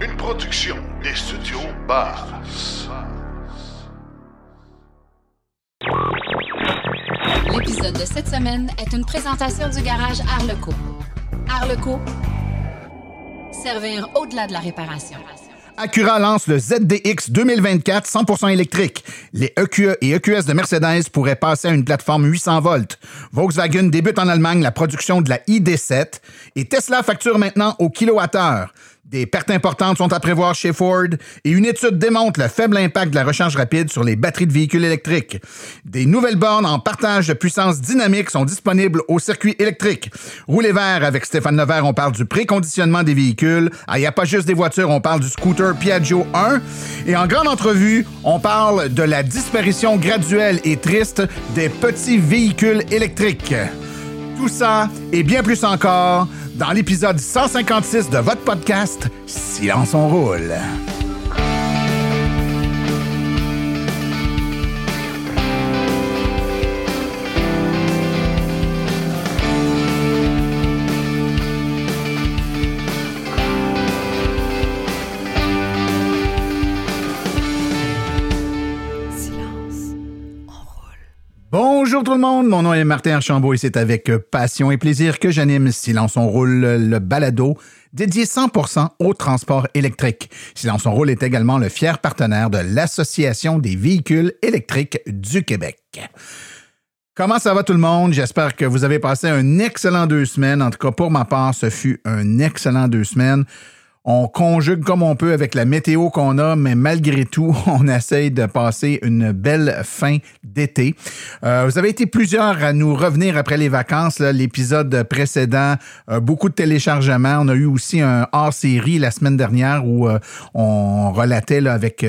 Une production des studios Bass. L'épisode de cette semaine est une présentation du garage Arleco. Arleco, servir au-delà de la réparation. Acura lance le ZDX 2024 100% électrique. Les EQE et EQS de Mercedes pourraient passer à une plateforme 800 volts. Volkswagen débute en Allemagne la production de la ID7 et Tesla facture maintenant au kilowattheure. Des pertes importantes sont à prévoir chez Ford et une étude démontre le faible impact de la recharge rapide sur les batteries de véhicules électriques. Des nouvelles bornes en partage de puissance dynamique sont disponibles au circuit électrique. Roulez vert avec Stéphane Levert, on parle du préconditionnement des véhicules. Ah, il n'y a pas juste des voitures, on parle du scooter Piaggio 1. Et en grande entrevue, on parle de la disparition graduelle et triste des petits véhicules électriques. Tout ça et bien plus encore dans l'épisode 156 de votre podcast Silence on roule. Bonjour tout le monde, mon nom est Martin Archambault et c'est avec passion et plaisir que j'anime Silence on roule, le balado dédié 100% au transport électrique. Silence on roule est également le fier partenaire de l'Association des véhicules électriques du Québec. Comment ça va tout le monde? J'espère que vous avez passé un excellent deux semaines. En tout cas, pour ma part, ce fut un excellent deux semaines. On conjugue comme on peut avec la météo qu'on a, mais malgré tout, on essaye de passer une belle fin d'été. Euh, vous avez été plusieurs à nous revenir après les vacances. L'épisode précédent, euh, beaucoup de téléchargements. On a eu aussi un hors-série la semaine dernière où euh, on relatait avec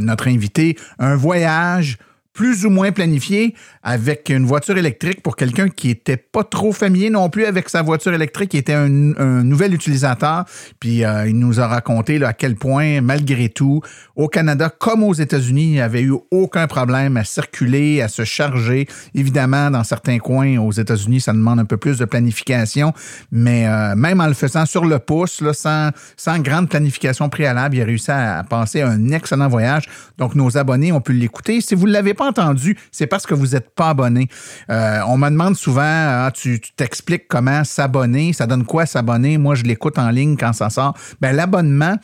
notre invité un voyage plus ou moins planifié avec une voiture électrique pour quelqu'un qui était pas trop familier non plus avec sa voiture électrique, qui était un, nouvel utilisateur. Puis euh, il nous a raconté là, à quel point, malgré tout, au Canada comme aux États-Unis, il n'y avait eu aucun problème à circuler, à se charger. Évidemment, dans certains coins aux États-Unis, ça demande un peu plus de planification, mais euh, même en le faisant sur le pouce, sans, grande planification préalable, il a réussi à, à passer un excellent voyage. Donc, nos abonnés ont pu l'écouter. Si vous ne l'avez pas entendu, c'est parce que vous pas abonné. Euh, on me demande souvent, ah, tu tu t'expliques comment s'abonner, ça donne quoi s'abonner? Moi, je l'écoute en ligne quand ça sort. Ben, l'abonnement,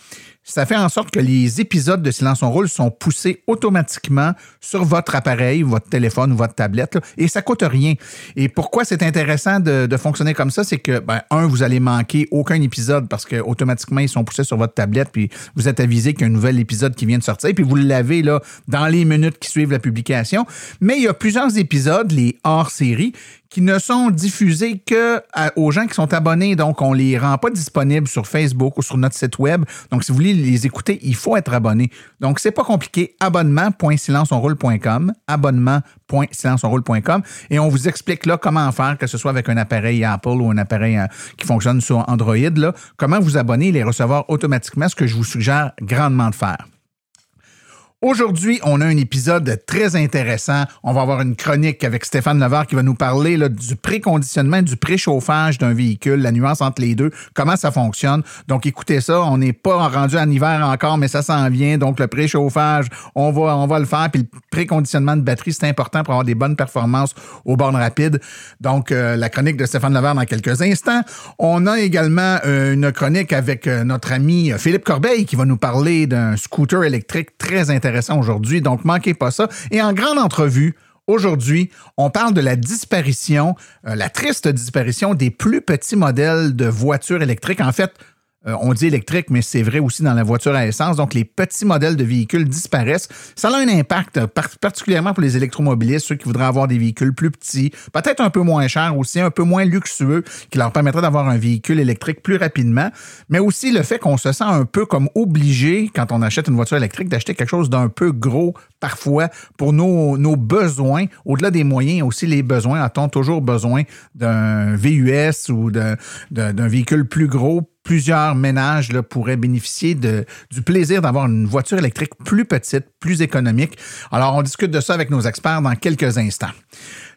ça fait en sorte que les épisodes de Silence on roule sont poussés automatiquement sur votre appareil, votre téléphone ou votre tablette, là, et ça coûte rien. Et pourquoi c'est intéressant de, de fonctionner comme ça, c'est que, ben, un, vous allez manquer aucun épisode parce que automatiquement ils sont poussés sur votre tablette, puis vous êtes avisé qu'il y a un nouvel épisode qui vient de sortir, puis vous l'avez là dans les minutes qui suivent la publication. Mais il y a plusieurs épisodes, les hors-série, qui ne sont diffusés que aux gens qui sont abonnés. Donc, on les rend pas disponibles sur Facebook ou sur notre site web. Donc, si vous voulez les écouter, il faut être abonné. Donc, c'est pas compliqué. Abonnement.silenceonroule.com. Abonnement.silenceonroule.com. Et on vous explique là comment faire, que ce soit avec un appareil Apple ou un appareil euh, qui fonctionne sur Android, comment vous abonner et les recevoir automatiquement, ce que je vous suggère grandement de faire. Aujourd'hui, on a un épisode très intéressant. On va avoir une chronique avec Stéphane Levard qui va nous parler du préconditionnement, du préchauffage d'un véhicule, la nuance entre les deux, comment ça fonctionne. Donc, écoutez ça. On n'est pas rendu en hiver encore, mais ça s'en vient. Donc, le préchauffage, on va, on va le faire. Puis le préconditionnement de batterie, c'est important pour avoir des bonnes performances aux bornes rapides. Donc, euh, la chronique de Stéphane Levard dans quelques instants. On a également euh, une chronique avec euh, notre ami Philippe Corbeil qui va nous parler d'un scooter électrique très intéressant aujourd'hui. Donc, manquez pas ça. Et en grande entrevue, Aujourd'hui, on parle de la disparition, euh, la triste disparition des plus petits modèles de voitures électriques. En fait, euh, on dit électrique, mais c'est vrai aussi dans la voiture à essence. Donc, les petits modèles de véhicules disparaissent. Ça a un impact, euh, par- particulièrement pour les électromobilistes, ceux qui voudraient avoir des véhicules plus petits, peut-être un peu moins chers aussi, un peu moins luxueux, qui leur permettrait d'avoir un véhicule électrique plus rapidement. Mais aussi le fait qu'on se sent un peu comme obligé, quand on achète une voiture électrique, d'acheter quelque chose d'un peu gros parfois pour nos, nos besoins. Au-delà des moyens, aussi les besoins. A-t-on toujours besoin d'un VUS ou d'un véhicule plus gros plusieurs ménages pourraient bénéficier du plaisir d'avoir une voiture électrique plus petite, plus économique. Alors, on discute de ça avec nos experts dans quelques instants.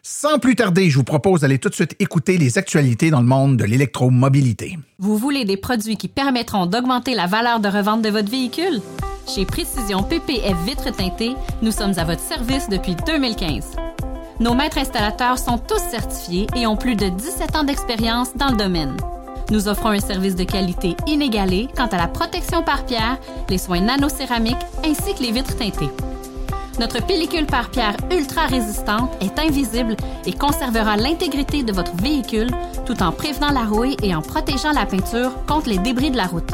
Sans plus tarder, je vous propose d'aller tout de suite écouter les actualités dans le monde de l'électromobilité. Vous voulez des produits qui permettront d'augmenter la valeur de revente de votre véhicule? Chez Précision PPF Vitres teintées, nous sommes à votre service depuis 2015. Nos maîtres installateurs sont tous certifiés et ont plus de 17 ans d'expérience dans le domaine. Nous offrons un service de qualité inégalé quant à la protection par pierre, les soins nanocéramiques ainsi que les vitres teintées. Notre pellicule par pierre ultra résistante est invisible et conservera l'intégrité de votre véhicule tout en prévenant la rouille et en protégeant la peinture contre les débris de la route.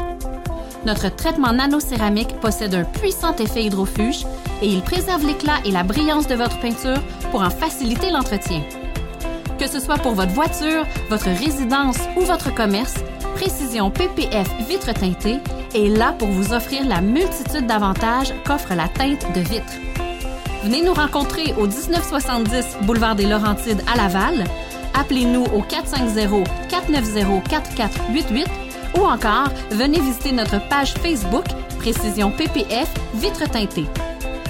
Notre traitement nanocéramique possède un puissant effet hydrofuge et il préserve l'éclat et la brillance de votre peinture pour en faciliter l'entretien. Que ce soit pour votre voiture, votre résidence ou votre commerce, Précision PPF Vitre teintée est là pour vous offrir la multitude d'avantages qu'offre la teinte de vitre. Venez nous rencontrer au 1970 Boulevard des Laurentides à Laval. Appelez-nous au 450-490-4488 ou encore venez visiter notre page Facebook Précision PPF Vitre teintée.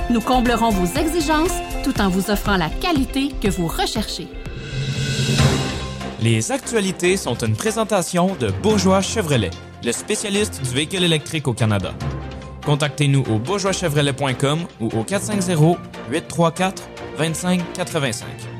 Nous comblerons vos exigences tout en vous offrant la qualité que vous recherchez. Les actualités sont une présentation de Bourgeois Chevrolet, le spécialiste du véhicule électrique au Canada. Contactez-nous au bourgeoischevrolet.com ou au 450-834-2585.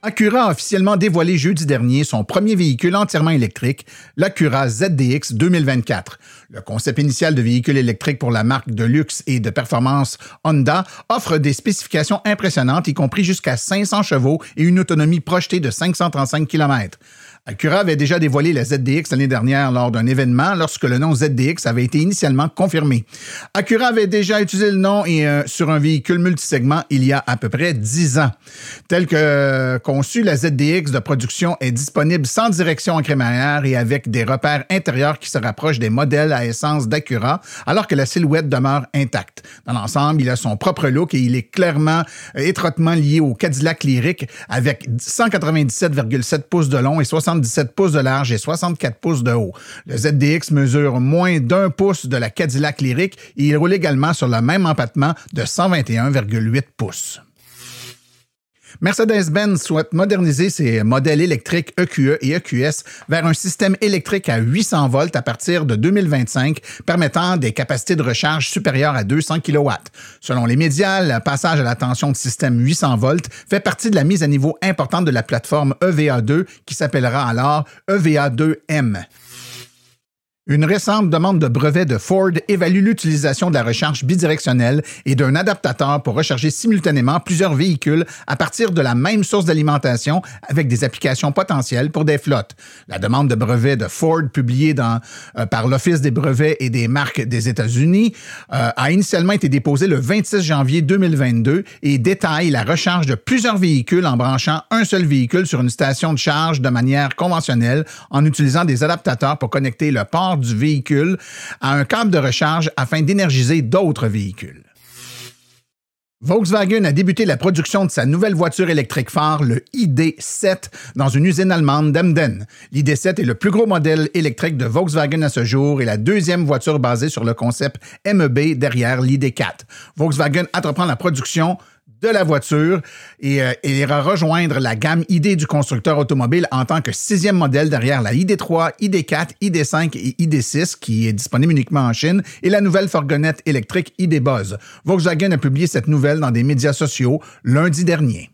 Acura a officiellement dévoilé jeudi dernier son premier véhicule entièrement électrique, l'Acura ZDX 2024. Le concept initial de véhicule électrique pour la marque de luxe et de performance Honda offre des spécifications impressionnantes, y compris jusqu'à 500 chevaux et une autonomie projetée de 535 km. Acura avait déjà dévoilé la ZDX l'année dernière lors d'un événement lorsque le nom ZDX avait été initialement confirmé. Acura avait déjà utilisé le nom euh, sur un véhicule multisegment il y a à peu près 10 ans. Tel que euh, conçu, la ZDX de production est disponible sans direction en crémaillère et avec des repères intérieurs qui se rapprochent des modèles à essence d'Acura, alors que la silhouette demeure intacte. Dans l'ensemble, il a son propre look et il est clairement euh, étroitement lié au Cadillac Lyric avec 197,7 pouces de long et 60 17 pouces de large et 64 pouces de haut. Le ZDX mesure moins d'un pouce de la Cadillac Lyric et il roule également sur le même empattement de 121,8 pouces. Mercedes-Benz souhaite moderniser ses modèles électriques EQE et EQS vers un système électrique à 800 volts à partir de 2025, permettant des capacités de recharge supérieures à 200 kW. Selon les médias, le passage à la tension de système 800 volts fait partie de la mise à niveau importante de la plateforme EVA2 qui s'appellera alors EVA2M. Une récente demande de brevet de Ford évalue l'utilisation de la recharge bidirectionnelle et d'un adaptateur pour recharger simultanément plusieurs véhicules à partir de la même source d'alimentation avec des applications potentielles pour des flottes. La demande de brevet de Ford publiée dans, euh, par l'Office des brevets et des marques des États-Unis euh, a initialement été déposée le 26 janvier 2022 et détaille la recharge de plusieurs véhicules en branchant un seul véhicule sur une station de charge de manière conventionnelle en utilisant des adaptateurs pour connecter le port du véhicule à un câble de recharge afin d'énergiser d'autres véhicules. Volkswagen a débuté la production de sa nouvelle voiture électrique phare, le ID7, dans une usine allemande d'Emden. L'ID7 est le plus gros modèle électrique de Volkswagen à ce jour et la deuxième voiture basée sur le concept MEB derrière l'ID4. Volkswagen entreprend la production de la voiture et, euh, ira rejoindre la gamme ID du constructeur automobile en tant que sixième modèle derrière la ID3, ID4, ID5 et ID6 qui est disponible uniquement en Chine et la nouvelle fourgonnette électrique ID Buzz. Volkswagen a publié cette nouvelle dans des médias sociaux lundi dernier.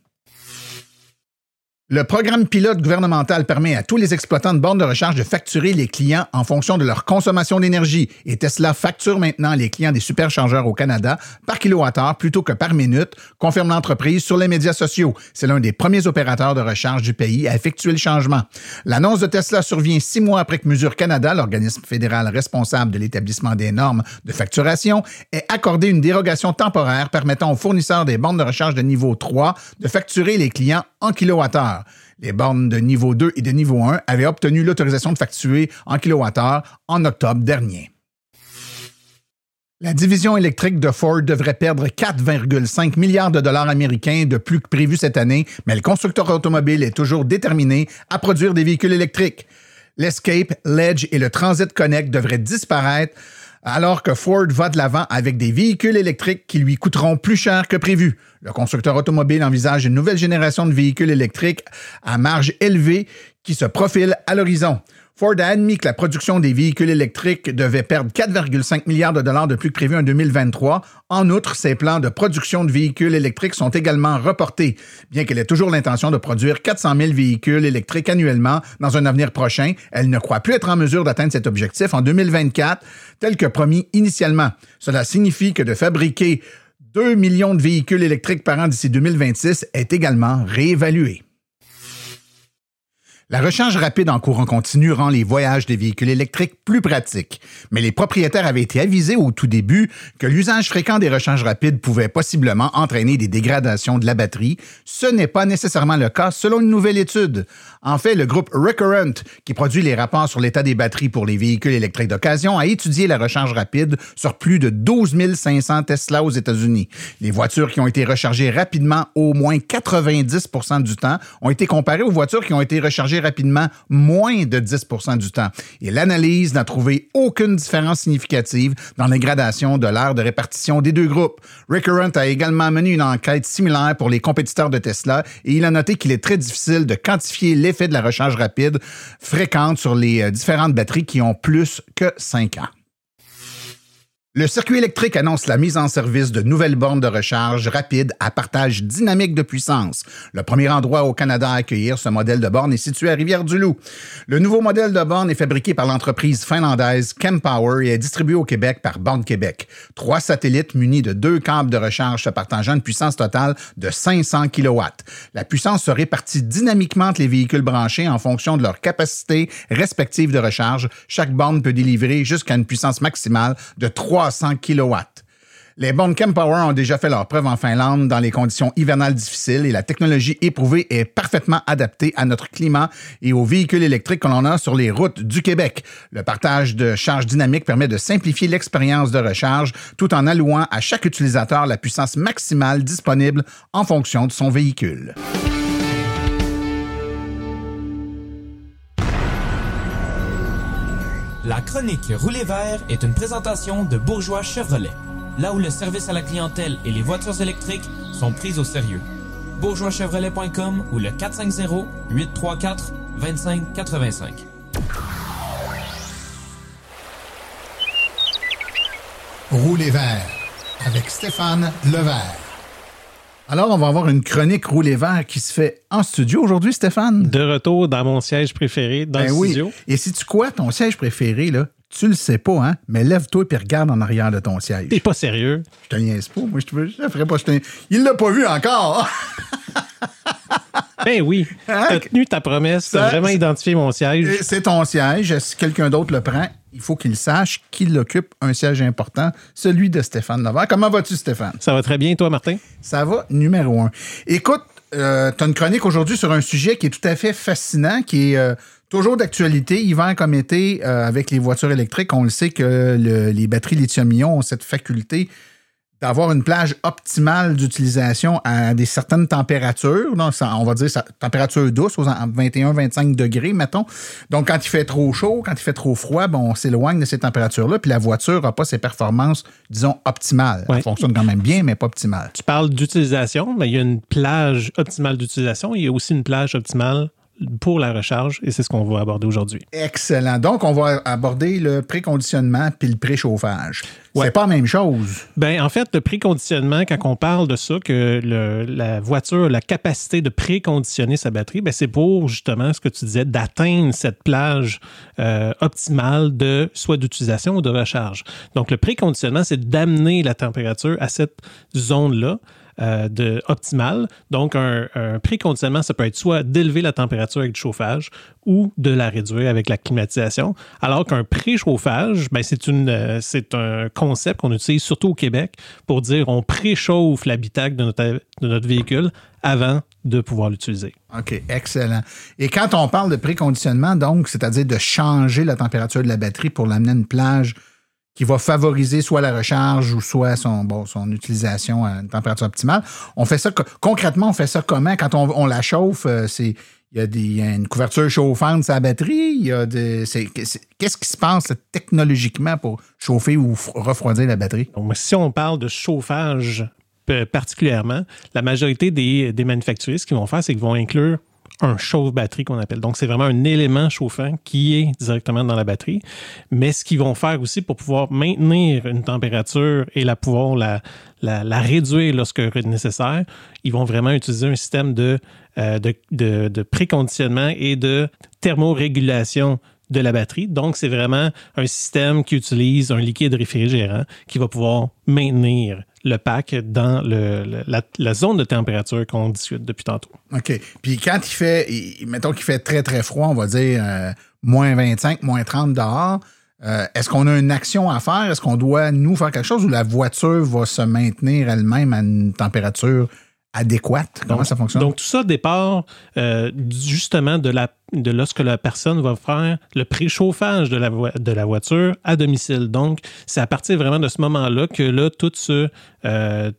Le programme pilote gouvernemental permet à tous les exploitants de bornes de recharge de facturer les clients en fonction de leur consommation d'énergie et Tesla facture maintenant les clients des superchargeurs au Canada par kilowattheure plutôt que par minute, confirme l'entreprise sur les médias sociaux. C'est l'un des premiers opérateurs de recharge du pays à effectuer le changement. L'annonce de Tesla survient six mois après que Mesure Canada, l'organisme fédéral responsable de l'établissement des normes de facturation, ait accordé une dérogation temporaire permettant aux fournisseurs des bornes de recharge de niveau 3 de facturer les clients en kilowattheure. Les bornes de niveau 2 et de niveau 1 avaient obtenu l'autorisation de facturer en kilowattheure en octobre dernier. La division électrique de Ford devrait perdre 4,5 milliards de dollars américains de plus que prévu cette année, mais le constructeur automobile est toujours déterminé à produire des véhicules électriques. L'Escape, l'Edge et le Transit Connect devraient disparaître alors que Ford va de l'avant avec des véhicules électriques qui lui coûteront plus cher que prévu. Le constructeur automobile envisage une nouvelle génération de véhicules électriques à marge élevée qui se profile à l'horizon. Ford a admis que la production des véhicules électriques devait perdre 4,5 milliards de dollars de plus que prévu en 2023. En outre, ses plans de production de véhicules électriques sont également reportés, bien qu'elle ait toujours l'intention de produire 400 000 véhicules électriques annuellement dans un avenir prochain. Elle ne croit plus être en mesure d'atteindre cet objectif en 2024, tel que promis initialement. Cela signifie que de fabriquer 2 millions de véhicules électriques par an d'ici 2026 est également réévalué. La recharge rapide en courant continu rend les voyages des véhicules électriques plus pratiques, mais les propriétaires avaient été avisés au tout début que l'usage fréquent des recharges rapides pouvait possiblement entraîner des dégradations de la batterie. Ce n'est pas nécessairement le cas selon une nouvelle étude. En fait, le groupe Recurrent, qui produit les rapports sur l'état des batteries pour les véhicules électriques d'occasion, a étudié la recharge rapide sur plus de 12 500 Tesla aux États-Unis. Les voitures qui ont été rechargées rapidement au moins 90% du temps ont été comparées aux voitures qui ont été rechargées rapidement moins de 10% du temps. Et l'analyse n'a trouvé aucune différence significative dans les gradations de l'aire de répartition des deux groupes. Recurrent a également mené une enquête similaire pour les compétiteurs de Tesla et il a noté qu'il est très difficile de quantifier l'effet de la recharge rapide fréquente sur les euh, différentes batteries qui ont plus que 5 ans. Le circuit électrique annonce la mise en service de nouvelles bornes de recharge rapide à partage dynamique de puissance. Le premier endroit au Canada à accueillir ce modèle de borne est situé à Rivière-du-Loup. Le nouveau modèle de borne est fabriqué par l'entreprise finlandaise Chempower et est distribué au Québec par Borne Québec. Trois satellites munis de deux câbles de recharge se partageant une puissance totale de 500 kW. La puissance se répartit dynamiquement entre les véhicules branchés en fonction de leur capacité respective de recharge. Chaque borne peut délivrer jusqu'à une puissance maximale de 3 300 kW. Les Power ont déjà fait leur preuve en Finlande dans les conditions hivernales difficiles et la technologie éprouvée est parfaitement adaptée à notre climat et aux véhicules électriques que l'on a sur les routes du Québec. Le partage de charge dynamique permet de simplifier l'expérience de recharge tout en allouant à chaque utilisateur la puissance maximale disponible en fonction de son véhicule. La chronique Rouler vert est une présentation de Bourgeois Chevrolet, là où le service à la clientèle et les voitures électriques sont prises au sérieux. bourgeoischevrolet.com ou le 450 834 2585. Rouler vert avec Stéphane Levert. Alors, on va avoir une chronique roulée vert qui se fait en studio aujourd'hui, Stéphane. De retour dans mon siège préféré, dans ben le oui. studio. Et si tu quoi, ton siège préféré, là, tu le sais pas, hein, mais lève-toi et regarde en arrière de ton siège. T'es pas sérieux? Je te niaise pas. Moi, je te je te ferai pas. Je te... Il l'a pas vu encore. Ben oui. Hein? T'as tenu ta promesse. T'as vraiment identifié mon siège. C'est ton siège. Si quelqu'un d'autre le prend, il faut qu'il sache qu'il occupe un siège important, celui de Stéphane Levert. Comment vas-tu, Stéphane? Ça va très bien, toi, Martin? Ça va, numéro un. Écoute, euh, tu as une chronique aujourd'hui sur un sujet qui est tout à fait fascinant, qui est euh, toujours d'actualité, hiver comme été, euh, avec les voitures électriques. On le sait que le- les batteries lithium-ion ont cette faculté d'avoir une plage optimale d'utilisation à des certaines températures. Donc, ça- on va dire ça, température douce, aux 21-25 degrés, mettons. Donc, quand il fait trop chaud, quand il fait trop froid, bon, on s'éloigne de ces températures-là, puis la voiture n'a pas ses performances, disons, optimales. Elle fonctionne quand même bien, mais pas optimale. Tu parles d'utilisation, mais il y a une plage optimale d'utilisation. Il y a aussi une plage optimale pour la recharge, et c'est ce qu'on va aborder aujourd'hui. Excellent. Donc, on va aborder le préconditionnement puis le préchauffage. Ouais. C'est pas la même chose. Ben, en fait, le préconditionnement, quand on parle de ça, que le- la voiture a la capacité de préconditionner sa batterie, ben, c'est pour justement ce que tu disais, d'atteindre cette plage euh, optimale de soit d'utilisation ou de recharge. Donc, le préconditionnement, c'est d'amener la température à cette zone-là. Euh, de optimale. Donc, un, préconditionnement, ça peut être soit d'élever la température avec du chauffage ou de la réduire avec la climatisation. Alors qu'un préchauffage, ben, c'est euh, un concept qu'on utilise surtout au Québec pour dire on préchauffe l'habitacle de notre, de notre véhicule avant de pouvoir l'utiliser. OK, excellent. Et quand on parle de préconditionnement, donc, c'est-à-dire de changer la température de la batterie pour l'amener à une plage qui va favoriser soit la recharge ou soit son, bon, son utilisation à une température optimale, on fait ça, co- concrètement, on fait ça comment? Quand on, on la chauffe, euh, c'est, il y, a y a une couverture chauffante sur la batterie. Il y a c'est- Qu'est-ce qui se passe technologiquement pour chauffer ou refroidir la batterie? Si on parle de chauffage particulièrement, la majorité des, des ce qu'ils vont faire, c'est qu'ils vont inclure un chauffe-batterie qu'on appelle. Donc, c'est vraiment un élément chauffant qui est directement dans la batterie. Mais ce qu'ils vont faire aussi pour pouvoir maintenir une température et la pouvoir la, la, réduire lorsque nécessaire, ils vont vraiment utiliser un système de, euh, de, de préconditionnement et de thermorégulation de la batterie. Donc, c'est vraiment un système qui utilise un liquide réfrigérant qui va pouvoir maintenir le pack dans le- le- la, la zone de température qu'on discute depuis tantôt. OK. Puis quand il fait, il- mettons qu'il fait très, très froid, on va dire euh, moins 25, moins 30 dehors, euh, est-ce qu'on a une action à faire? Est-ce qu'on doit, nous, faire quelque chose ou la voiture va se maintenir elle-même à une température adéquate? Comment Donc- ça fonctionne? Donc, tout ça départ euh, justement de, la, de lorsque la personne va faire le préchauffage de la, de la voiture à domicile. Donc, c'est à partir vraiment de ce moment-là que là, tout ce, euh,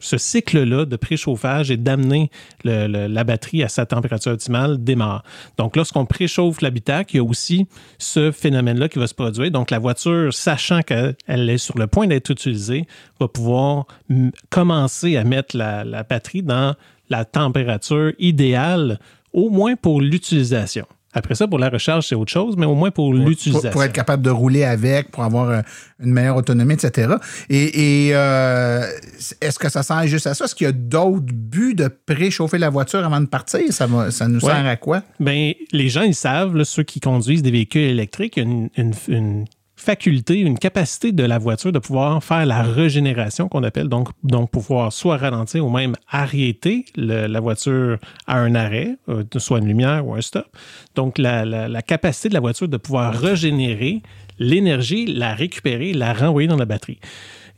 cycle-là de préchauffage et d'amener la batterie à sa température optimale démarre. Donc, lorsqu'on préchauffe l'habitacle, il y a aussi ce phénomène-là qui va se produire. Donc, la voiture, sachant qu'elle est sur le point d'être utilisée, va pouvoir mm, commencer à mettre la batterie dans la température idéale, au moins pour l'utilisation. Après ça, pour la recharge, c'est autre chose, mais au moins pour pour, l'utilisation. pour être capable de rouler avec, pour avoir euh, une meilleure autonomie, etc. Et, et, euh, est-ce que ça sert juste à ça? Est-ce qu'il y a d'autres buts de préchauffer la voiture avant de partir? Ça, va, ça nous Ouais. sert à quoi? Ben, les gens, ils savent, là, ceux qui conduisent des véhicules électriques, il y a une, une- une faculté, une capacité de la voiture de pouvoir faire la régénération qu'on appelle, donc, donc pouvoir soit ralentir ou même arrêter la voiture à un arrêt, euh, soit une lumière ou un stop. Donc, la, la- la capacité de la voiture de pouvoir régénérer l'énergie, la récupérer, la renvoyer dans la batterie.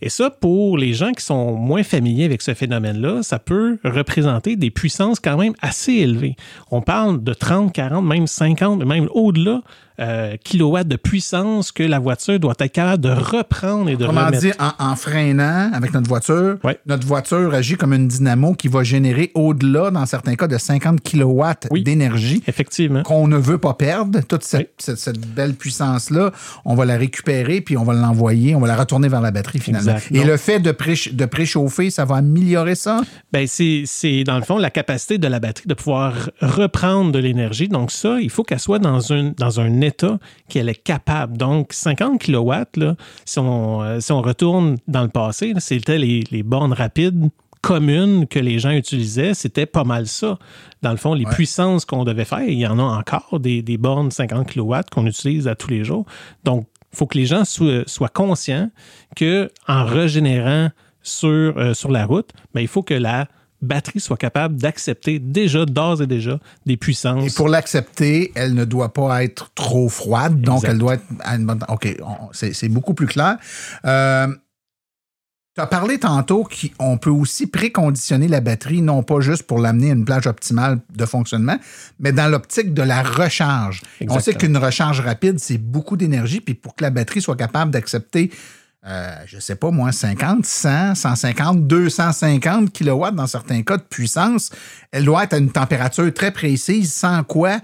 Et ça, pour les gens qui sont moins familiers avec ce phénomène-là, ça peut représenter des puissances quand même assez élevées. On parle de 30, 40, même 50, même au-delà euh, kilowatts de puissance que la voiture doit être capable de reprendre et de Comment remettre. dire, en, en freinant avec notre voiture, Ouais. notre voiture agit comme une dynamo qui va générer au-delà, dans certains cas, de 50 kilowatts Oui. d'énergie Effectivement. qu'on ne veut pas perdre. Toute cette, Oui. cette- cette belle puissance-là, on va la récupérer puis on va l'envoyer, on va la retourner vers la batterie finalement. Exact. Et Donc- le fait de, pré- de préchauffer, ça va améliorer ça? Ben, c'est, dans le fond la capacité de la batterie de pouvoir reprendre de l'énergie. Donc ça, il faut qu'elle soit dans, une, dans un état qu'elle est capable. Donc 50 kW, là, si, on, euh, si on retourne dans le passé, c'était les, les bornes rapides communes que les gens utilisaient, c'était pas mal ça. Dans le fond, les puissances qu'on devait faire, il y en a encore des, des bornes 50 kW qu'on utilise à tous les jours. Donc, il faut que les gens soient, soient conscients que en régénérant sur, euh, sur la route, ben, il faut que la batterie soit capable d'accepter déjà, d'ores et déjà, des puissances. Et pour l'accepter, elle ne doit pas être trop froide, donc elle doit être à une bonne... OK, c'est beaucoup plus clair. Euh, tu as parlé tantôt qu'on peut aussi préconditionner la batterie, non pas juste pour l'amener à une plage optimale de fonctionnement, mais dans l'optique de la recharge. On sait qu'une recharge rapide, c'est beaucoup d'énergie, puis pour que la batterie soit capable d'accepter, euh, je sais pas moi, 50, 100, 150, 250 kilowatts dans certains cas de puissance, elle doit être à une température très précise, sans quoi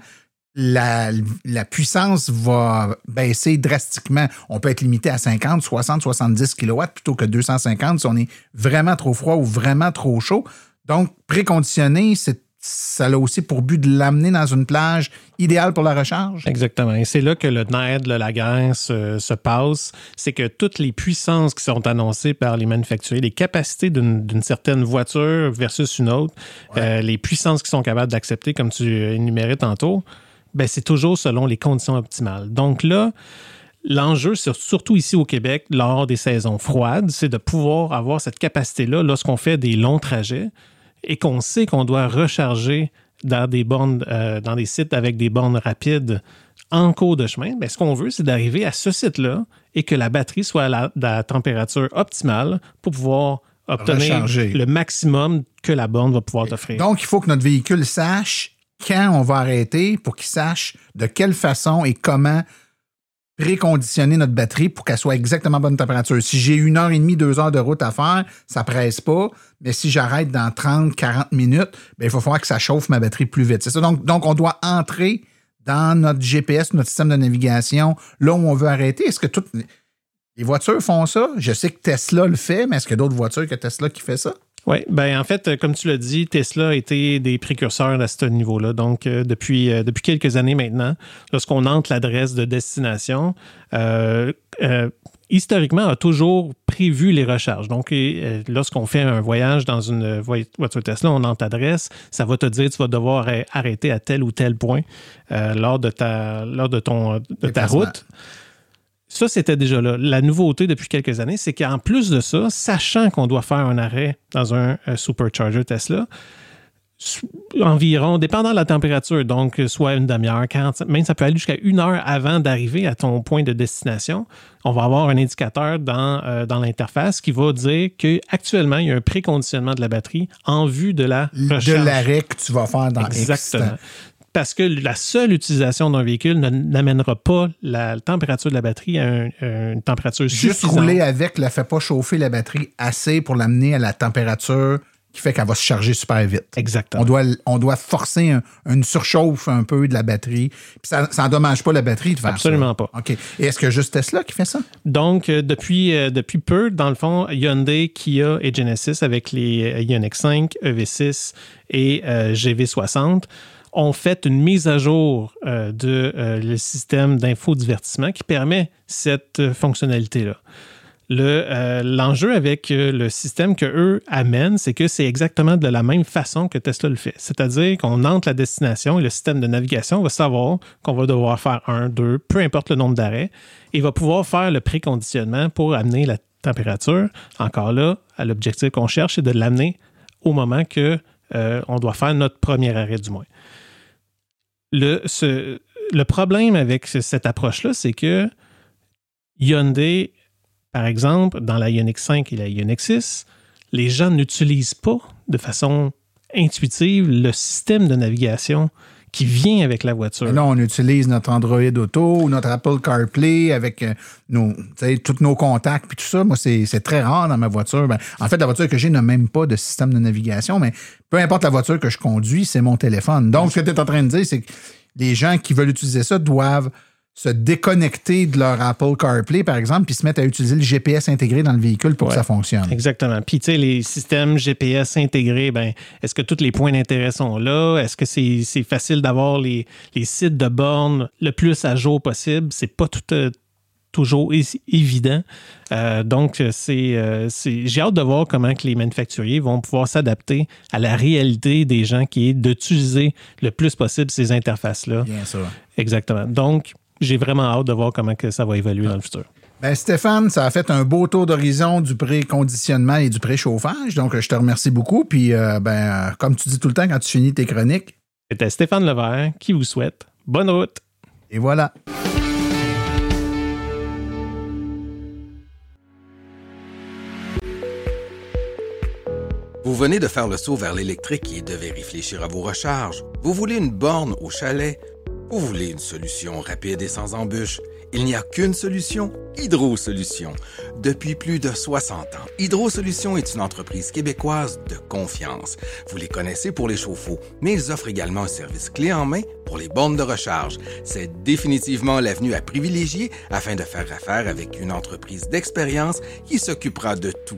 la, la puissance va baisser drastiquement. On peut être limité à 50, 60, 70 kilowatts plutôt que 250 si on est vraiment trop froid ou vraiment trop chaud. Donc, préconditionner, c'est ça a aussi pour but de l'amener dans une plage idéale pour la recharge. Exactement. Et c'est là que le nerf de la guerre se, se passe. C'est que toutes les puissances qui sont annoncées par les manufacturiers, les capacités d'une certaine voiture versus une autre, euh, les puissances qui sont capables d'accepter, comme tu énumérais tantôt, ben, c'est toujours selon les conditions optimales. Donc là, L'enjeu, sur- surtout ici au Québec, lors des saisons froides, c'est de pouvoir avoir cette capacité-là lorsqu'on fait des longs trajets et qu'on sait qu'on doit recharger dans des bornes, euh, dans des sites avec des bornes rapides en cours de chemin. Ben, ce qu'on veut, c'est d'arriver à ce site-là et que la batterie soit à la, à la température optimale pour pouvoir obtenir Recharger. le maximum que la borne va pouvoir t'offrir. Donc, il faut que notre véhicule sache quand on va arrêter pour qu'il sache de quelle façon et comment préconditionner notre batterie pour qu'elle soit exactement à bonne température. Si j'ai une heure et demie, deux heures de route à faire, ça presse pas. Mais si j'arrête dans 30, 40 minutes, ben, il faut falloir que ça chauffe ma batterie plus vite. C'est ça. Donc, donc, on doit entrer dans notre GPS, notre système de navigation, là où on veut arrêter. Est-ce que toutes les voitures font ça? Je sais que Tesla le fait, mais est-ce qu'il y a d'autres voitures que Tesla qui fait ça? Oui, ben en fait, comme tu l'as dit, Tesla a été des précurseurs à ce niveau-là. Donc, euh, depuis, euh, depuis quelques années maintenant, lorsqu'on entre l'adresse de destination, euh, historiquement, a toujours prévu les recharges. Donc, lorsqu'on fait un voyage dans une voiture Tesla, on entre l'adresse, ça va te dire tu vas devoir arrêter à tel ou tel point lors de ta, lors de ton, de ta route. Ça, c'était déjà là. La nouveauté depuis quelques années, c'est qu'en plus de ça, sachant qu'on doit faire un arrêt dans un, supercharger Tesla, environ, dépendant de la température, donc soit une demi-heure, 40, même ça peut aller jusqu'à une heure avant d'arriver à ton point de destination, on va avoir un indicateur dans, euh, dans l'interface qui va dire qu'actuellement, il y a un préconditionnement de la batterie en vue de la. De l'arrêt que tu vas faire dans Exactement parce que la seule utilisation d'un véhicule n'amènera pas la température de la batterie à, une température Juste rouler avec ne fait pas chauffer la batterie assez pour l'amener à la température qui fait qu'elle va se charger super vite. Exactement. On doit, on doit forcer une surchauffe un peu de la batterie. Puis ça n'endommage pas la batterie de faire Absolument pas. OK. Et est-ce que juste Tesla qui fait ça? Donc, euh, depuis, euh, depuis peu, dans le fond, Hyundai, Kia et Genesis avec les euh, Ioniq 5, EV6 et GV60 ont fait une mise à jour euh, de euh, le système d'infodivertissement qui permet cette euh, fonctionnalité-là. L'enjeu avec le système que eux amènent, c'est que c'est exactement de la même façon que Tesla le fait. C'est-à-dire qu'on entre la destination et le système de navigation va savoir qu'on va devoir faire un, deux, peu importe le nombre d'arrêts, et va pouvoir faire le préconditionnement pour amener la température. Encore là, à l'objectif qu'on cherche, c'est de l'amener au moment que doit faire notre premier arrêt du moins le, problème avec cette approche-là, c'est que Hyundai, par exemple, dans la Ioniq 5 et la Ioniq 6, les gens n'utilisent pas de façon intuitive le système de navigation qui vient avec la voiture. là, on utilise notre Android Auto ou notre Apple CarPlay avec euh, nos, tous nos contacts puis tout ça. Moi, c'est très rare dans ma voiture. Ben, en fait, la voiture que j'ai n'a même pas de système de navigation, mais peu importe la voiture que je conduis, c'est mon téléphone. Donc, ce que tu es en train de dire, c'est que les gens qui veulent utiliser ça doivent se déconnecter de leur Apple CarPlay, par exemple, puis se mettre à utiliser le GPS intégré dans le véhicule pour que ça fonctionne. Exactement. Puis, tu sais, les systèmes GPS intégrés, ben, est-ce que tous les points d'intérêt sont là? Est-ce que c'est facile d'avoir les, sites de bornes le plus à jour possible? C'est pas tout, euh, toujours évident. Euh, donc, euh, c'est, j'ai hâte de voir comment que les manufacturiers vont pouvoir s'adapter à la réalité des gens qui est d'utiliser le plus possible ces interfaces-là. Bien sûr. Exactement. Donc, j'ai vraiment hâte de voir comment que ça va évoluer dans le futur. Ben Stéphane, ça a fait un beau tour d'horizon du préconditionnement et du préchauffage. Donc, je te remercie beaucoup. Puis, euh, ben, comme tu dis tout le temps quand tu finis tes chroniques. C'était Stéphane Levert qui vous souhaite bonne route. Et voilà. Vous venez de faire le saut vers l'électrique et devez réfléchir à vos recharges. Vous voulez une borne au chalet? Vous voulez une solution rapide et sans embûches? Il n'y a qu'une solution, Hydro Solutions. Depuis plus de 60 ans, Hydro Solutions est une entreprise québécoise de confiance. Vous les connaissez pour les chauffe-eau, mais ils offrent également un service clé en main pour les bornes de recharge. C'est définitivement l'avenue à privilégier afin de faire affaire avec une entreprise d'expérience qui s'occupera de tout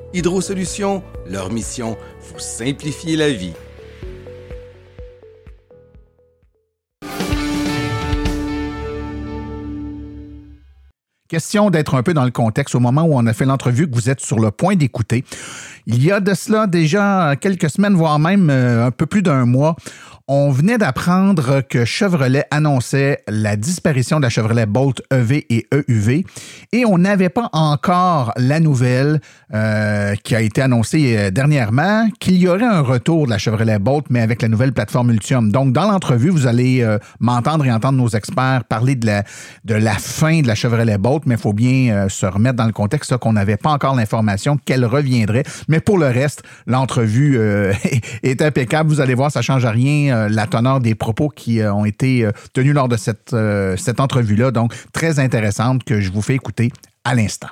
Hydro Solutions, leur mission, vous simplifier la vie. Question d'être un peu dans le contexte au moment où on a fait l'entrevue que vous êtes sur le point d'écouter. Il y a de cela déjà quelques semaines, voire même euh, un peu plus d'un mois, on venait d'apprendre que Chevrolet annonçait la disparition de la Chevrolet Bolt EV et EUV et on n'avait pas encore la nouvelle euh, qui a été annoncée euh, dernièrement qu'il y aurait un retour de la Chevrolet Bolt mais avec la nouvelle plateforme Ultium. Donc dans l'entrevue, vous allez euh, m'entendre et entendre nos experts parler de la, de fin de la Chevrolet Bolt, mais il faut bien se remettre dans le contexte qu'on n'avait pas encore l'information qu'elle reviendrait. Mais pour le reste, l'entrevue est impeccable. Vous allez voir, ça change rien euh, la teneur des propos qui euh, ont été euh, tenus lors de cette, cette entrevue-là. Donc, très intéressante que je vous fais écouter à l'instant.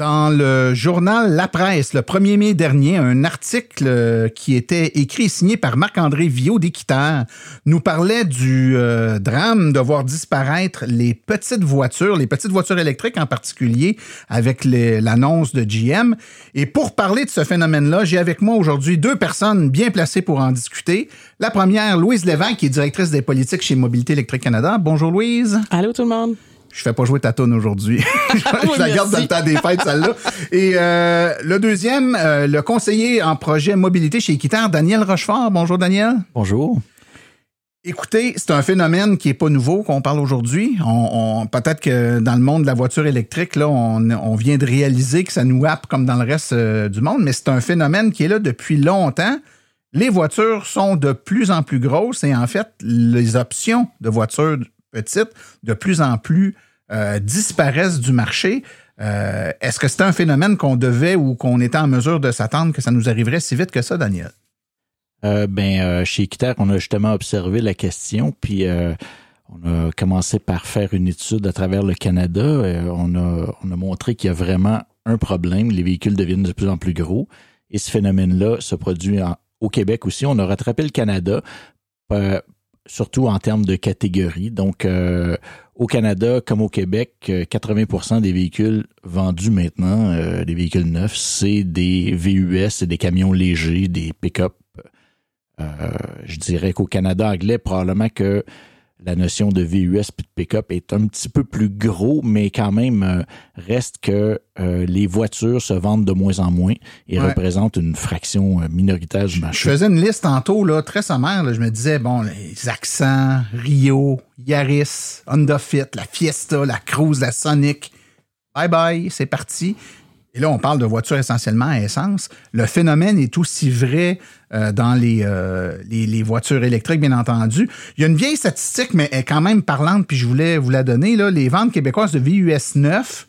Dans le journal La Presse, le 1er mai dernier, un article euh, qui était écrit et signé par Marc-André Viau d'Équiterre nous parlait du euh, drame de voir disparaître les petites voitures, les petites voitures électriques en particulier, avec l'annonce de GM. Et pour parler de ce phénomène-là, j'ai avec moi aujourd'hui deux personnes bien placées pour en discuter. La première, Louise Lévent, qui est directrice des politiques chez Mobilité électrique Canada. Bonjour Louise. Allô tout le monde je fais pas jouer ta tonne aujourd'hui. je la garde dans le temps des fêtes, celle-là. Et euh, le deuxième, euh, le conseiller en projet mobilité chez Équiterre, Daniel Rochefort. Bonjour, Daniel. Bonjour. Écoutez, c'est un phénomène qui est pas nouveau qu'on parle aujourd'hui. On, peut-être que dans le monde de la voiture électrique, là, on, vient de réaliser que ça nous happe comme dans le reste euh, du monde, mais c'est un phénomène qui est là depuis longtemps. Les voitures sont de plus en plus grosses et en fait, les options de voitures petites de plus en plus euh, disparaissent du marché. Euh, est-ce que c'était un phénomène qu'on devait ou qu'on était en mesure de s'attendre que ça nous arriverait si vite que ça, Daniel? Euh, ben, chez Equiterre, on a justement observé la question, puis on a commencé par faire une étude à travers le Canada. on, a, on a montré qu'il y a vraiment un problème. Les véhicules deviennent de plus en plus gros. Et ce phénomène-là se produit au Québec aussi. On a rattrapé le Canada surtout en termes de catégorie. Donc, euh, au Canada comme au Québec, 80% euh, des véhicules vendus maintenant, euh, des véhicules neufs, c'est des VUS, c'est des camions légers, des pick-up. je dirais qu'au Canada anglais, probablement que la notion de VUS et de pick-up est un petit peu plus gros, mais quand même euh, reste que euh, les voitures se vendent de moins en moins et représentent une fraction euh, minoritaire du marché. Je faisais une liste tantôt, là, très sommaire. je me disais, bon, les accents, Rio, Yaris, Honda Fit, la Fiesta, la Cruise, la Sonic. Bye bye, c'est parti. Et là, on parle de voitures essentiellement à essence. Le phénomène est aussi vrai euh, dans euh, les, voitures électriques, bien entendu. Il y a une vieille statistique, mais elle est quand même parlante, puis je voulais vous la donner. Là, les ventes québécoises de VUS 9,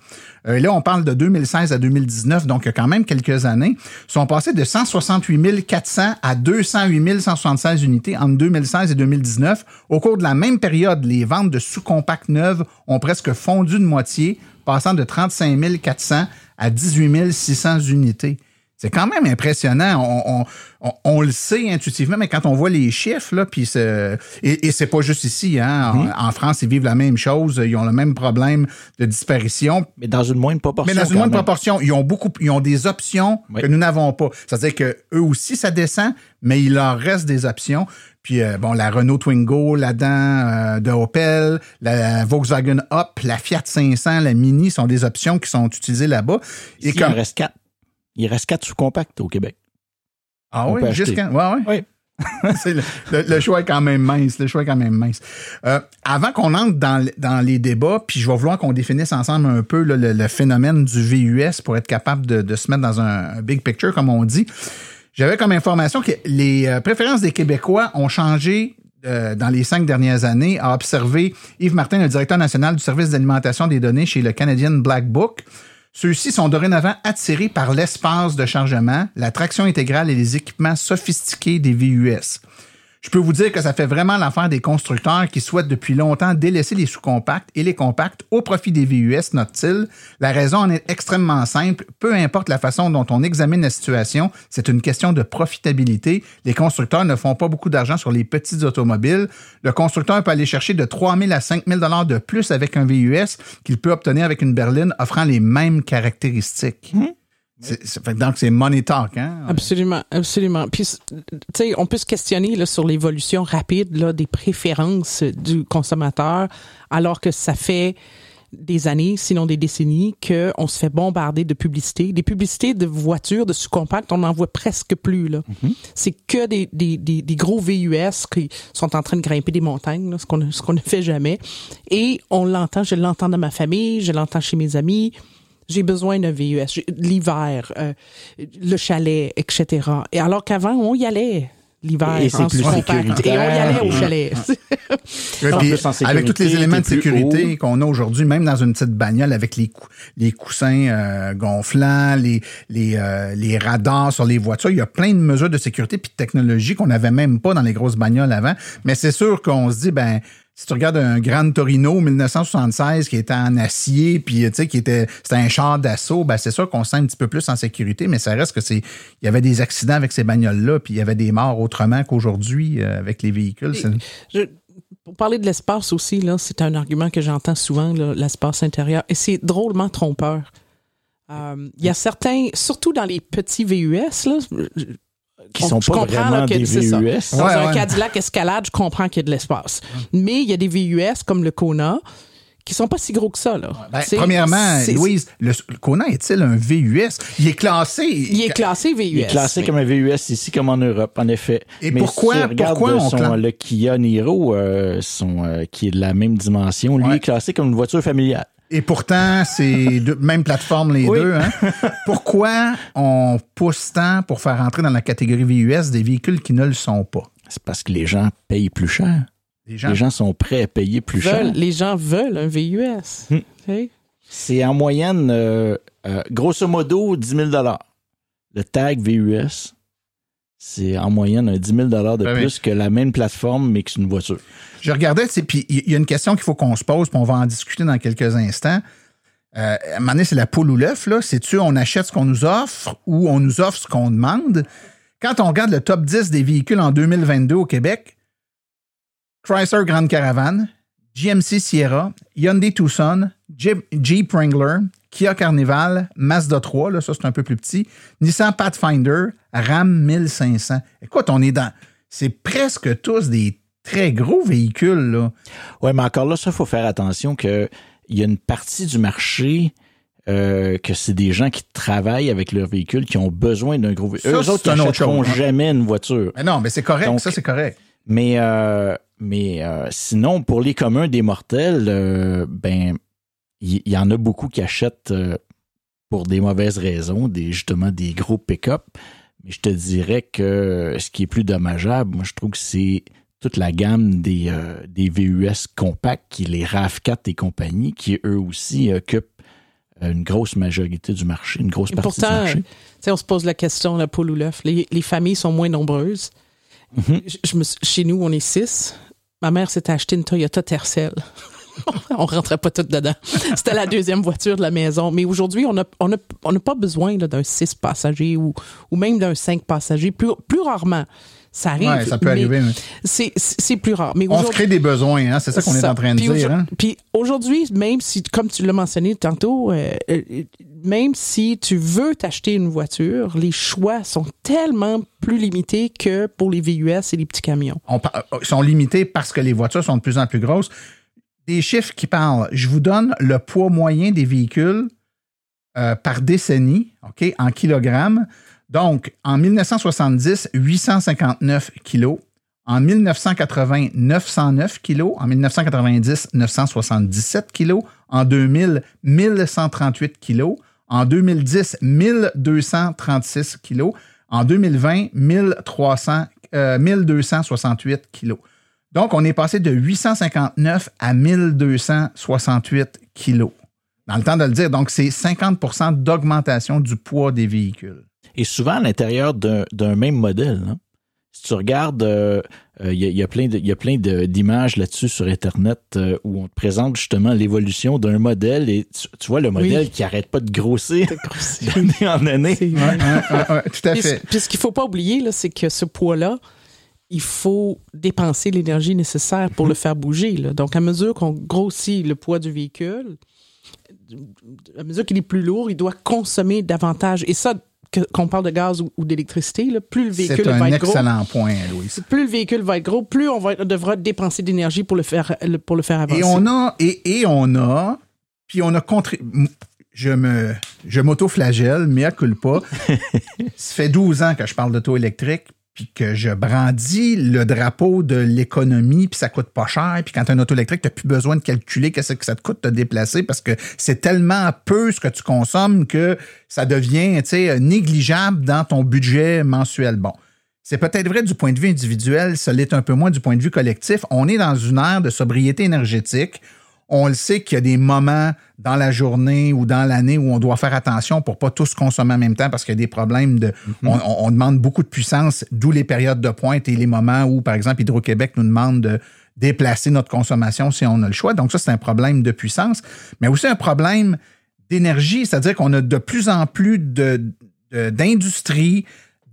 euh, là, on parle de 2016 à 2019, donc il y a quand même quelques années, sont passées de 168 400 à 208 176 unités entre 2016 et 2019. Au cours de la même période, les ventes de sous-compacts neuves ont presque fondu de moitié, passant de 35 400 à 18 600 unités. C'est quand même impressionnant. On, le sait intuitivement, mais quand on voit les chiffres, là, puis et, et c'est pas juste ici, hein. En, mm-hmm. France, ils vivent la même chose. Ils ont le même problème de disparition. Mais dans une moindre proportion. Mais dans une moindre proportion. Ils ont beaucoup, ils ont des options que nous n'avons pas. C'est-à-dire que eux aussi, ça descend, mais il leur reste des options. Puis euh, bon, la Renault Twingo là-dedans euh, de Opel, la Volkswagen Up, la Fiat 500, la Mini sont des options qui sont utilisées là-bas. Et comme... il reste quatre. Il reste quatre sous-compacts au Québec. Ah oui, jusqu'à. Ouais, ouais. oui. le, choix est quand même mince. Le choix est quand même mince. Euh, avant qu'on entre dans, dans, les débats, puis je vais vouloir qu'on définisse ensemble un peu le, phénomène du VUS pour être capable de, de se mettre dans un, un, big picture, comme on dit. J'avais comme information que les euh, préférences des Québécois ont changé euh, dans les cinq dernières années, a observé Yves Martin, le directeur national du service d'alimentation des données chez le Canadian Black Book. Ceux-ci sont dorénavant attirés par l'espace de chargement, la traction intégrale et les équipements sophistiqués des VUS. Je peux vous dire que ça fait vraiment l'affaire des constructeurs qui souhaitent depuis longtemps délaisser les sous-compacts et les compacts au profit des VUS, note-t-il. La raison en est extrêmement simple. Peu importe la façon dont on examine la situation, c'est une question de profitabilité. Les constructeurs ne font pas beaucoup d'argent sur les petites automobiles. Le constructeur peut aller chercher de 3 000 à 5 000 dollars de plus avec un VUS qu'il peut obtenir avec une berline offrant les mêmes caractéristiques. Mmh donc, c'est money talk, hein? Absolument, absolument. Puis, tu sais, on peut se questionner là, sur l'évolution rapide là, des préférences du consommateur, alors que ça fait des années, sinon des décennies, qu'on se fait bombarder de publicités. Des publicités de voitures, de sous-compacts, on n'en voit presque plus. là. C'est que des, des, des, des gros VUS qui sont en train de grimper des montagnes, là, ce qu'on ce qu'on ne fait jamais. Et on l'entend, je l'entends dans ma famille, je l'entends chez mes amis. J'ai besoin d'un VUS. J'ai- L'hiver, euh, le chalet, etc. Et alors qu'avant, on y allait l'hiver Et c'est en plus sous-compact. Et on y sécuritaire. allait au chalet. Ouais, puis avec tous les éléments de sécurité qu'on a aujourd'hui, même dans une petite bagnole avec les, cou- les coussins euh, gonflants, les, les, euh, les radars sur les voitures, il y a plein de mesures de sécurité puis de technologie qu'on n'avait même pas dans les grosses bagnoles avant. Mais c'est sûr qu'on se dit, ben si tu regardes un Grand Torino 1976 qui était en acier, puis tu sais qui était c'était un char d'assaut, ben c'est sûr qu'on se sent un petit peu plus en sécurité, mais ça reste que c'est il y avait des accidents avec ces bagnoles là, puis il y avait des morts autrement qu'aujourd'hui euh, avec les véhicules. Je- pour parler de l'espace aussi, là, c'est un argument que j'entends souvent, l'espace intérieur, et c'est drôlement trompeur. Euh, Il y a certains, surtout dans les petits VUS, là, Qui on- sont je pas comprends, là, vraiment que des c'est ça. VUS. Dans Ouais, un ouais. Cadillac Escalade, je comprends qu'il y a de l'espace. Mais il y a des VUS comme le Kona qui sont pas si gros que ça. Là. Ben, premièrement, Louise, le, le Kona est-il un VUS? Il est classé. Il est classé VUS. Il est classé comme un VUS ici, comme en Europe, en effet. Et Mais pourquoi- si tu pourquoi on son, le Kia Niro, euh, son, euh, qui est de la même dimension, lui Ouais. est classé comme une voiture familiale. Et pourtant, c'est deux- même plateforme les Oui. deux. Hein? Pourquoi on pousse tant pour faire entrer dans la catégorie VUS des véhicules qui ne le sont pas? C'est parce que les gens payent plus cher. Les gens, Les gens sont prêts à payer plus veulent- cher. les gens veulent un VUS. Hmm. C'est en moyenne, euh, euh, grosso modo, 10 000 Le tag VUS, c'est en moyenne un 10 000 de Ouais, plus que la même plateforme, mais que c'est une voiture. Je regardais, tu sais, puis il y a une question qu'il faut qu'on se pose, puis on va en discuter dans quelques instants. Euh, à un moment donné, c'est la poule ou l'œuf, là. C'est-tu on achète ce qu'on nous offre ou on nous offre ce qu'on demande? Quand on regarde le top 10 des véhicules en 2022 au Québec, Chrysler Grand Caravan, GMC Sierra, Hyundai Tucson, Jeep, Jeep Wrangler, Kia Carnival, Mazda 3, là, ça c'est un peu plus petit, Nissan Pathfinder, Ram 1500. Écoute, on est dans... C'est presque tous des très gros véhicules, là. Ouais, mais encore là, ça, faut faire attention que il y a une partie du marché euh, que c'est des gens qui travaillent avec leur véhicule, qui ont besoin d'un gros véhicule. Eux autres, n'achèteront hein. jamais une voiture. Mais non, mais c'est correct, Donc- ça c'est correct. Mais, euh, mais euh, sinon, pour les communs des mortels, euh, ben, il y, en a beaucoup qui achètent euh, pour des mauvaises raisons, des, justement des gros pick-up. Mais je te dirais que ce qui est plus dommageable, moi, je trouve que c'est toute la gamme des, euh, des VUS compacts, qui les RAV4 et compagnie, qui eux aussi occupent une grosse majorité du marché, une grosse partie pourtant, du marché. sais, on se pose la question, la poule ou l'œuf. Les, les familles sont moins nombreuses. Mhm. Je- je me suis- chez nous, on est six. Ma mère s'était acheté une Toyota Tercel. on rentrait pas toutes dedans. C'était la deuxième voiture de la maison. Mais aujourd'hui, on n'a on a, on a pas besoin d'un six passagers ou, ou même d'un cinq passagers. Plus, plus rarement. Ça arrive. Ouais, ça peut mais arriver. mais C'est plus rare. Mais On se crée des besoins, hein, c'est ça qu'on est en train de Puis dire. Hein? Puis aujourd'hui, même si, comme tu l'as mentionné tantôt, euh, euh, même si tu veux t'acheter une voiture, les choix sont tellement plus limités que pour les VUS et les petits camions. On par- euh, ils sont limités parce que les voitures sont de plus en plus grosses. Des chiffres qui parlent. Je vous donne le poids moyen des véhicules euh, par décennie, en kilogrammes. Donc, en 1970, 859 kilos. En 1980, 909 kilos. En 1990, 977 kilos. En 2000, 1138 kilos. En 2010, 1236 kilos. En 2020, 1300, euh, 1268 kilos. Donc, on est passé de 859 à 1268 kilos. Dans le temps de le dire, donc c'est 50% d'augmentation du poids des véhicules. Et souvent à l'intérieur d'un même modèle. hein. Si tu regardes, euh, euh, il y, a, il y a plein de- il y a plein de- d'images là-dessus sur Internet euh, où on te présente justement l'évolution d'un modèle et tu, tu vois le modèle qui arrête pas de grossir d'année en année. C'est- Ouais, ouais, ouais, tout à Puis, fait. puis ce qu'il faut pas oublier, là, c'est que ce poids-là, il faut dépenser l'énergie nécessaire pour le faire bouger. là. Donc, à mesure qu'on grossit le poids du véhicule, à mesure qu'il est plus lourd, il doit consommer davantage. Et ça, qu'on parle de gaz ou, ou d'électricité, plus le véhicule C'est un va être gros, excellent point, Louise. plus le véhicule va être gros, plus on va, devra dépenser d'énergie pour le faire, pour le faire avancer. Et on a, et, et on a Puis on a contribué. Je me, je m'auto-flagelle, mais à culpa. Ça fait 12 ans que je parle d'auto électrique, puis que je brandis le drapeau de l'économie, puis ça coûte pas cher, puis quand tu as un auto électrique, tu plus besoin de calculer qu'est-ce que ça te coûte de te déplacer parce que c'est tellement peu ce que tu consommes que ça devient négligeable dans ton budget mensuel. Bon. C'est peut-être vrai du point de vue individuel, ça l'est un peu moins du point de vue collectif. On est dans une ère de sobriété énergétique. On le sait qu'il y a des moments dans la journée ou dans l'année où on doit faire attention pour pas tous consommer en même temps parce qu'il y a des problèmes de. Mm-hmm. on, demande beaucoup de puissance, d'où les périodes de pointe et les moments où, par exemple, Hydro-Québec nous demande de déplacer notre consommation si on a le choix. Donc, ça, c'est un problème de puissance, mais aussi un problème d'énergie, c'est-à-dire qu'on a de plus en plus d'industries,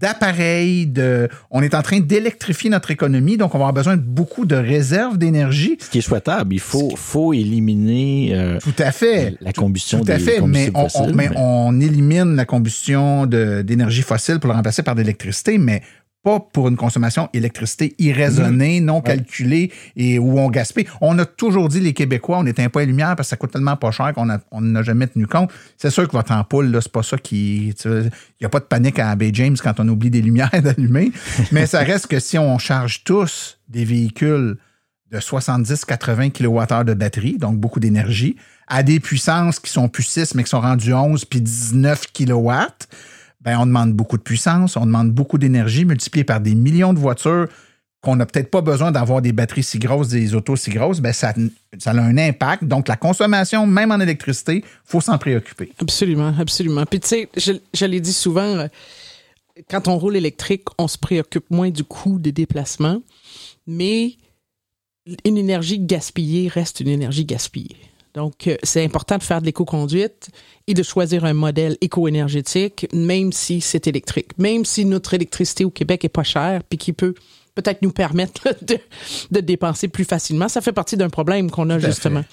d'appareils, de, on est en train d'électrifier notre économie, donc on va avoir besoin de beaucoup de réserves d'énergie. Ce qui est souhaitable, il faut, faut éliminer euh, tout à fait la combustion tout à fait, mais on, fossiles, mais, on élimine la combustion d'énergie fossile pour le remplacer par de l'électricité, mais pas pour une consommation électricité irraisonnée, mm-hmm. non calculée et où on gaspille. On a toujours dit, les Québécois, on éteint pas les lumières parce que ça coûte tellement pas cher qu'on n'a jamais tenu compte. C'est sûr que votre ampoule, là, c'est pas ça qui. Il n'y a pas de panique à Bay James quand on oublie des lumières d'allumer. mais ça reste que si on charge tous des véhicules de 70-80 kWh de batterie, donc beaucoup d'énergie, à des puissances qui sont plus 6, mais qui sont rendues 11 puis 19 kW, ben, on demande beaucoup de puissance, on demande beaucoup d'énergie multipliée par des millions de voitures qu'on n'a peut-être pas besoin d'avoir des batteries si grosses, des autos si grosses, ben ça, a un impact. Donc, la consommation, même en électricité, il faut s'en préoccuper. Absolument, absolument. Puis, tu sais, je, je l'ai dit souvent, euh, quand on roule électrique, on se préoccupe moins du coût des déplacements, mais une énergie gaspillée reste une énergie gaspillée. Donc, euh, c'est important de faire de l'éco-conduite et de choisir un modèle éco-énergétique, même si c'est électrique, même si notre électricité au Québec est pas chère, puis qui peut peut-être nous permettre de, de, dépenser plus facilement. Ça fait partie d'un problème qu'on a justement.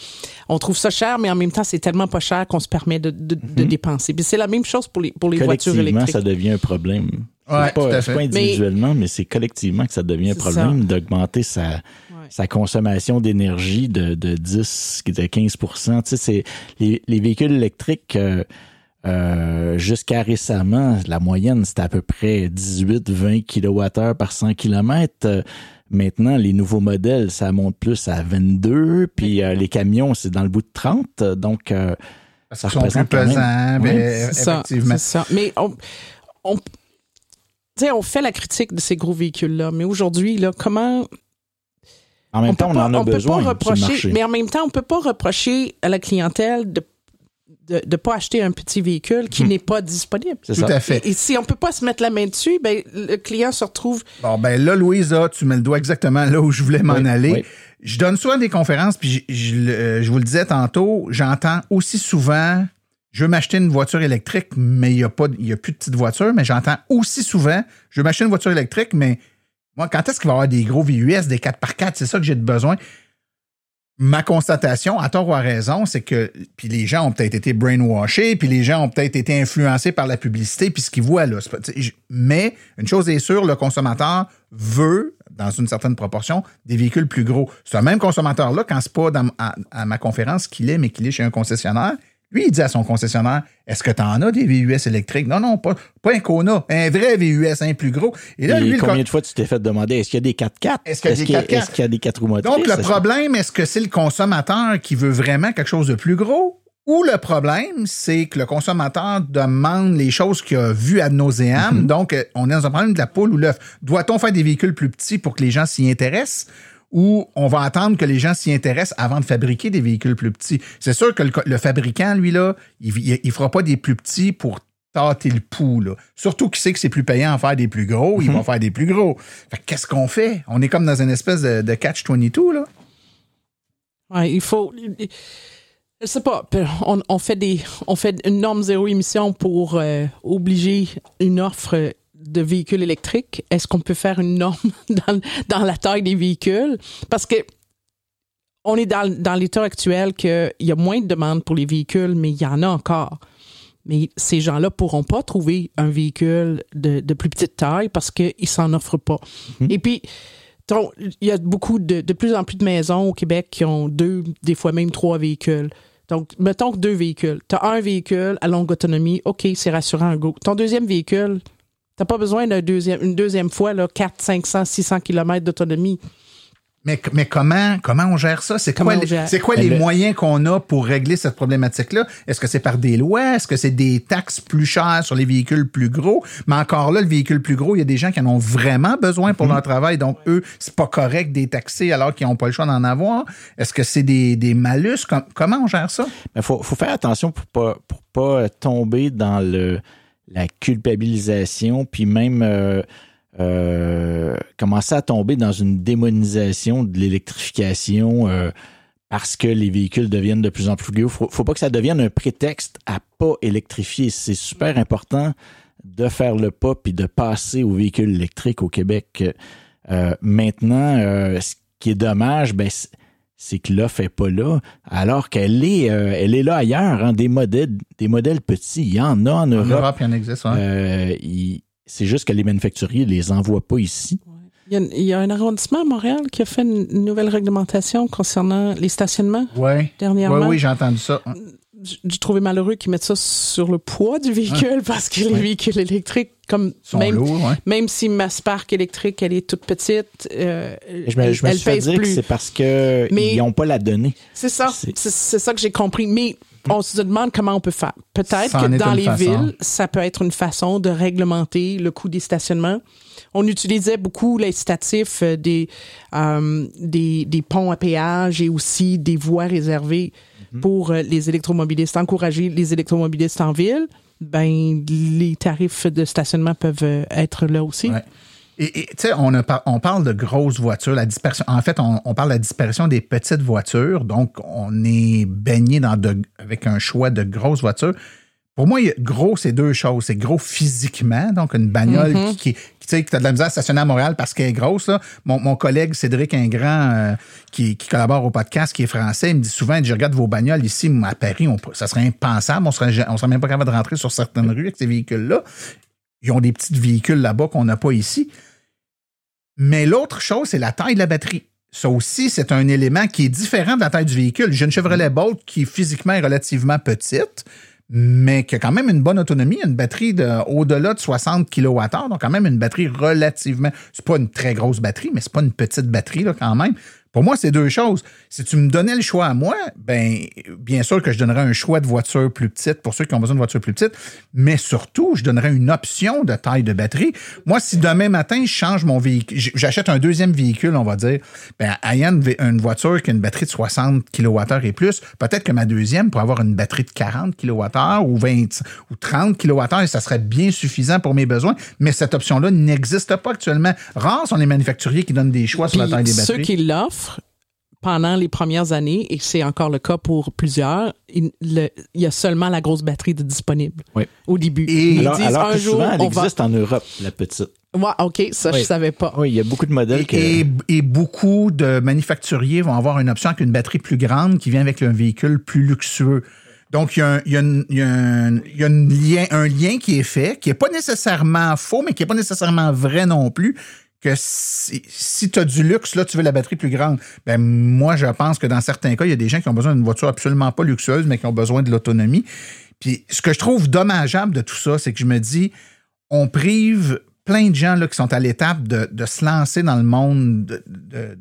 On trouve ça cher, mais en même temps, c'est tellement pas cher qu'on se permet de, de, de mm-hmm. dépenser. Puis c'est la même chose pour les, pour les voitures électriques. ça devient un problème. Ouais, pas, pas, individuellement, mais, c'est collectivement que ça devient un problème d'augmenter sa, sa consommation d'énergie de, de 10, de 15% Tu sais, c'est les, les véhicules électriques euh, euh, jusqu'à récemment, la moyenne c'était à peu près 18-20 kWh par 100 km. maintenant, les nouveaux modèles, ça monte plus à 22, puis euh, les camions, c'est dans le bout de 30. Donc, ça représente plus pesant, mais effectivement. Ça. Mais on, on, on fait la critique de ces gros véhicules-là, mais aujourd'hui, là, comment en même temps, on en a besoin. reprocher, mais en même temps, on peut pas reprocher à la clientèle de de ne pas acheter un petit véhicule qui hmm. n'est pas disponible. Tout à fait. Et, si on peut pas se mettre la main dessus, ben, le client se retrouve... Bon, ben là, Louisa, tu mets le doigt exactement là où je voulais m'en aller. Je donne souvent des conférences, puis je, euh, je vous le disais tantôt, j'entends aussi souvent, je veux m'acheter une voiture électrique, mais il n'y a, pas, y a plus de petite voiture, mais j'entends aussi souvent, je veux m'acheter une voiture électrique, mais moi, quand est-ce qu'il va y avoir des gros VUS, des 4x4? C'est ça que j'ai besoin. Ma constatation, à tort ou à raison, c'est que puis les gens ont peut-être été brainwashés, puis les gens ont peut-être été influencés par la publicité, puis ce qu'ils voient là. mais une chose est sûre, le consommateur veut, dans une certaine proportion, des véhicules plus gros. Ce même consommateur-là, quand c'est pas à, ma conférence qu'il est, mais qu'il est chez un concessionnaire, lui, il dit à son concessionnaire Est-ce que tu en as des VUS électriques? Non, non, pas, pas un Kona, un vrai VUS, un plus gros. Et là, lui, combien de fois tu t'es fait demander Est-ce qu'il y a des 4x4 Est-ce qu'il y a des 4x4 Est-ce qu'il y a des 4 roues motrices? Donc, le problème, est-ce que c'est le consommateur qui veut vraiment quelque chose de plus gros? Ou le problème, c'est que le consommateur demande les choses qu'il a vues à nauséam. Mm-hmm. Donc, euh, on est dans un problème de la poule ou l'œuf. Doit-on faire des véhicules plus petits pour que les gens s'y intéressent? Où on va attendre que les gens s'y intéressent avant de fabriquer des véhicules plus petits. C'est sûr que le, fabricant, lui, là, il ne fera pas des plus petits pour tâter le pouls. Là. Surtout qu'il sait que c'est plus payant à faire des plus gros, il va mhm. faire des plus gros. qu'est-ce qu'on fait? On est comme dans une espèce de, catch-22, là. Ouais, il faut... Je sais pas, on, fait des, on fait une norme zéro émission pour euh, obliger une offre de véhicules électriques, est-ce qu'on peut faire une norme dans, la taille des véhicules? Parce que on est dans, dans l'état actuel qu'il y a moins de demandes pour les véhicules, mais il y en a encore. Mais ces gens-là pourront pas trouver un véhicule de, plus petite taille parce qu'ils s'en offrent pas. Mm-hmm. Et puis, il y a beaucoup de, de plus en plus de maisons au Québec qui ont deux, des fois même trois véhicules Donc, mettons que deux véhicules. Tu as un véhicule à longue autonomie, OK, c'est rassurant, go. Ton deuxième véhicule, tu pas besoin d'une deuxième, une deuxième fois là, 4, 500, 600 km d'autonomie. Mais, mais comment, comment on gère ça? C'est quoi, les- gère? c'est quoi Mais les le- moyens qu'on a pour régler cette problématique-là? Est-ce que c'est par des lois? Est-ce que c'est des taxes plus chères sur les véhicules plus gros? Mais encore là, le véhicule plus gros, il y a des gens qui en ont vraiment besoin pour leur travail. Donc, eux, c'est pas correct des taxer alors qu'ils n'ont pas le choix d'en avoir. Est-ce que c'est des, des malus? Com- comment on gère ça? Il faut, faut faire attention pour pas pour pas tomber dans le la culpabilisation, puis même euh, euh, commencer à tomber dans une démonisation de l'électrification euh, parce que les véhicules deviennent de plus en plus gros. Faut, faut pas que ça devienne un prétexte à pas électrifier. C'est super important de faire le pas puis de passer aux véhicules électriques au Québec. Euh, maintenant, euh, ce qui est dommage, ben, c'est- c'est que l'offre est pas là, alors qu'elle est, euh, elle est là ailleurs. hein, des modèles, des modèles petits, il y en a en En Europe. Europe, il y en existe. ouais. Euh, il- c'est juste que les manufacturiers les envoient pas ici. Il y, a, il y a un arrondissement à Montréal qui a fait une nouvelle réglementation concernant les stationnements Ouais. dernièrement. Oui, oui, j'ai entendu ça. J'ai trouvé malheureux qu'ils mettent ça sur le poids du véhicule parce que les Ouais. véhicules électriques, comme sont même, lourds, ouais. même si ma Spark électrique, elle est toute petite, euh, Je me, elle, je me elle suis fait pèse dire que plus. c'est parce que Mais- ils n'ont pas la donnée. C'est ça, C'est- ça que j'ai compris. Mais on se demande comment on peut faire. Peut-être que dans les façon. villes, ça peut être une façon de réglementer le coût des stationnements. On utilisait beaucoup l'incitatif euh, des, euh, des, des ponts à péage et aussi des voies réservées Mhm. pour euh, les électromobilistes, encourager les électromobilistes en ville. Ben, les tarifs de stationnement peuvent euh, être là aussi. Ouais. Et tu sais, on, on parle de grosses voitures, la dispersion. En fait, on, on parle de la disparition des petites voitures. Donc, on est baigné dans de, avec un choix de grosses voitures. Pour moi, gros, c'est deux choses. C'est gros physiquement, donc une bagnole Mhm. qui, qui, qui, tu sais, qui a de la misère à stationner à Montréal parce qu'elle est grosse. Là. Mon, mon collègue Cédric Ingrand, euh, qui, qui collabore au podcast, qui est français, il me dit souvent, je regarde vos bagnoles ici à Paris, ça serait impensable. On serait, on serait même pas capable de rentrer sur certaines rues avec ces véhicules-là. Ils ont des petits véhicules là-bas qu'on n'a pas ici. Mais l'autre chose, c'est la taille de la batterie. Ça aussi, c'est un élément qui est différent de la taille du véhicule. J'ai une Chevrolet Bolt qui physiquement est relativement petite, mais qui a quand même une bonne autonomie, une batterie de au-delà de 60 kWh, donc quand même une batterie relativement. C'est pas une très grosse batterie, mais c'est pas une petite batterie là, quand même. Pour moi, c'est deux choses. Si tu me donnais le choix à moi, ben bien sûr que je donnerais un choix de voiture plus petite pour ceux qui ont besoin de voitures plus petites, mais surtout, je donnerais une option de taille de batterie. Moi, si demain matin, je change mon véhicule, j'achète un deuxième véhicule, on va dire, ben ayant une, voiture qui a une batterie de 60 kWh et plus, peut-être que ma deuxième pourrait avoir une batterie de 40 kWh ou 20 ou 30 kWh et ça serait bien suffisant pour mes besoins, mais cette option-là n'existe pas actuellement. Rares sont les manufacturiers qui donnent des choix sur la taille des ceux batteries. qui l'offrent pendant les premières années, et c'est encore le cas pour plusieurs, il, le- il y a seulement la grosse batterie de disponible Oui. au début. Et- Ils alors disent alors un que jour, souvent, elle on va... existe en Europe, la petite. Ouais, OK, ça, je Oui. savais pas. Oui, il y a beaucoup de modèles que... Et, et beaucoup de manufacturiers vont avoir une option avec une batterie plus grande qui vient avec un véhicule plus luxueux. Donc, il y a, un, il y a une- il y a un- il y a une lien, un lien qui est fait, qui n'est pas nécessairement faux, mais qui n'est pas nécessairement vrai non plus, que si, tu as du luxe, là, tu veux la batterie plus grande. Ben, moi, je pense que dans certains cas, il y a des gens qui ont besoin d'une voiture absolument pas luxueuse, mais qui ont besoin de l'autonomie. Puis, ce que je trouve dommageable de tout ça, c'est que je me dis, on prive plein de gens là, qui sont à l'étape de, se lancer dans le monde de,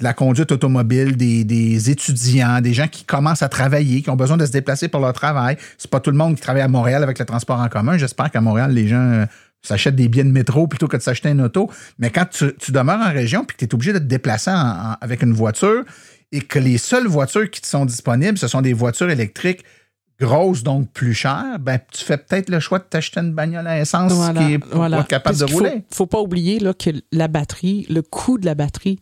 la conduite automobile, des, des étudiants, des gens qui commencent à travailler, qui ont besoin de se déplacer pour leur travail. C'est pas tout le monde qui travaille à Montréal avec le transport en commun. J'espère qu'à Montréal, les gens euh, s'achètent des billets de métro plutôt que de s'acheter une auto. Mais quand tu, tu demeures en région puis que tu es obligé de te déplacer en- en- avec une voiture et que les seules voitures qui te sont disponibles, ce sont des voitures électriques grosses, donc plus chères, ben, tu fais peut-être le choix de t'acheter une bagnole à essence Voilà, qui est voilà. être capable Parce de rouler. Faut, faut pas oublier là, que la batterie, le coût de la batterie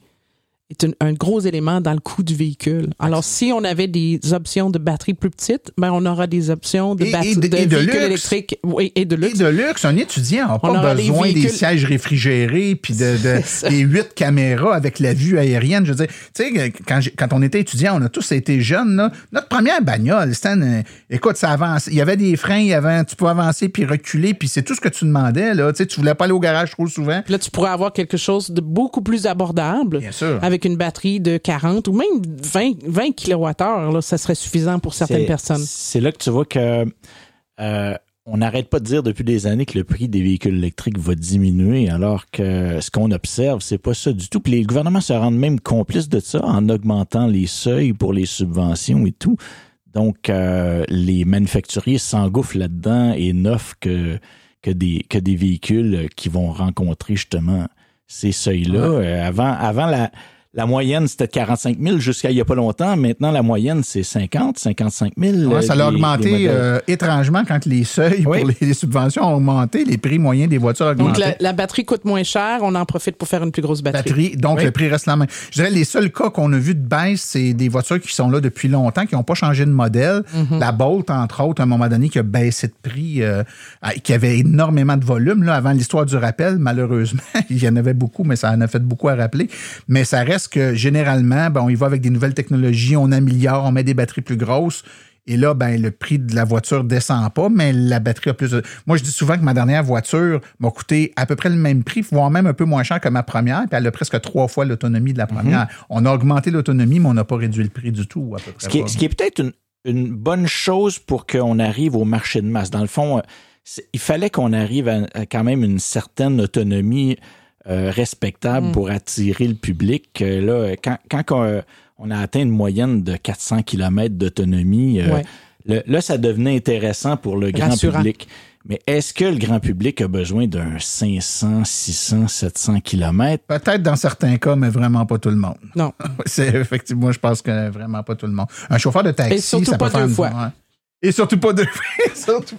est un, un gros élément dans le coût du véhicule. Alors, si on avait des options de batterie plus petites, ben on aura des options de, Et- bat- et de- de et de véhicules luxe. électriques oui, et de Et luxe. de luxe, un étudiant n'a pas besoin des sièges réfrigérés puis de, des huit caméras avec la vue aérienne. Je veux dire, tu sais, quand, on était étudiant, on a tous été jeunes. là. Notre première bagnole, c'était une- écoute, ça avance. Il y avait des freins, il y avait, tu pouvais avancer puis reculer, puis c'est tout ce que tu demandais. Là. Tu sais, tu voulais pas aller au garage trop souvent. Puis là, tu pourrais avoir quelque chose de beaucoup plus abordable Bien sûr. avec avec une batterie de 40 ou même 20, 20 kWh, là, ça serait suffisant pour certaines personnes. C'est là que tu vois que euh, on n'arrête pas de dire depuis des années que le prix des véhicules électriques va diminuer, alors que ce qu'on observe, c'est pas ça du tout. Puis les gouvernements se rendent même complices de ça en augmentant les seuils pour les subventions et tout. Donc, euh, les manufacturiers s'engouffrent là-dedans et n'offrent que, que, des, que des véhicules qui vont rencontrer justement ces seuils-là. Euh, avant, avant la, la moyenne, c'était 45 000 jusqu'à il y a pas longtemps. Maintenant, la moyenne, c'est 50, 55 000. Ouais, ça euh, l'a les- les augmenté euh, étrangement quand les seuils Oui. pour les, les subventions ont augmenté, les prix moyens des voitures ont Donc, augmenté. la, la batterie coûte moins cher, on en profite pour faire une plus grosse batterie. batterie, donc Oui. le prix reste la même. Je dirais les seuls cas qu'on a vu de baisse, c'est des voitures qui sont là depuis longtemps, qui n'ont pas changé de modèle. Mhm. La Bolt, entre autres, à un moment donné, qui a baissé de prix, euh, qui avait énormément de volume. Là, avant l'histoire du rappel, malheureusement, il y en avait beaucoup, mais ça en a fait beaucoup à rappeler. Mais ça reste que généralement, ben, on y va avec des nouvelles technologies, on améliore, on met des batteries plus grosses. Et là, ben, le prix de la voiture descend pas, mais la batterie a plus de... Moi, je dis souvent que ma dernière voiture m'a coûté à peu près le même prix, voire même un peu moins cher que ma première, puis elle a presque trois fois l'autonomie de la première. On a augmenté l'autonomie, mais on n'a pas réduit le prix du tout, à peu près. Ce qui est, pas. ce qui est peut-être une, une bonne chose pour qu'on arrive au marché de masse. Dans le fond, euh, il fallait qu'on arrive à, à quand même une certaine autonomie euh, respectable Mm. pour attirer le public. Euh, là, quand, quand on, on a atteint une moyenne de 400 km d'autonomie, euh, Ouais. là, ça devenait intéressant pour le grand public. Mais est-ce que le grand public a besoin d'un 500, 600, 700 km? Peut-être dans certains cas, mais vraiment pas tout le monde. Non. C'est effectivement, je pense que vraiment pas tout le monde. Un chauffeur de taxi, Et surtout ça peut pas faire deux fois. Et surtout pas deux fois. surtout.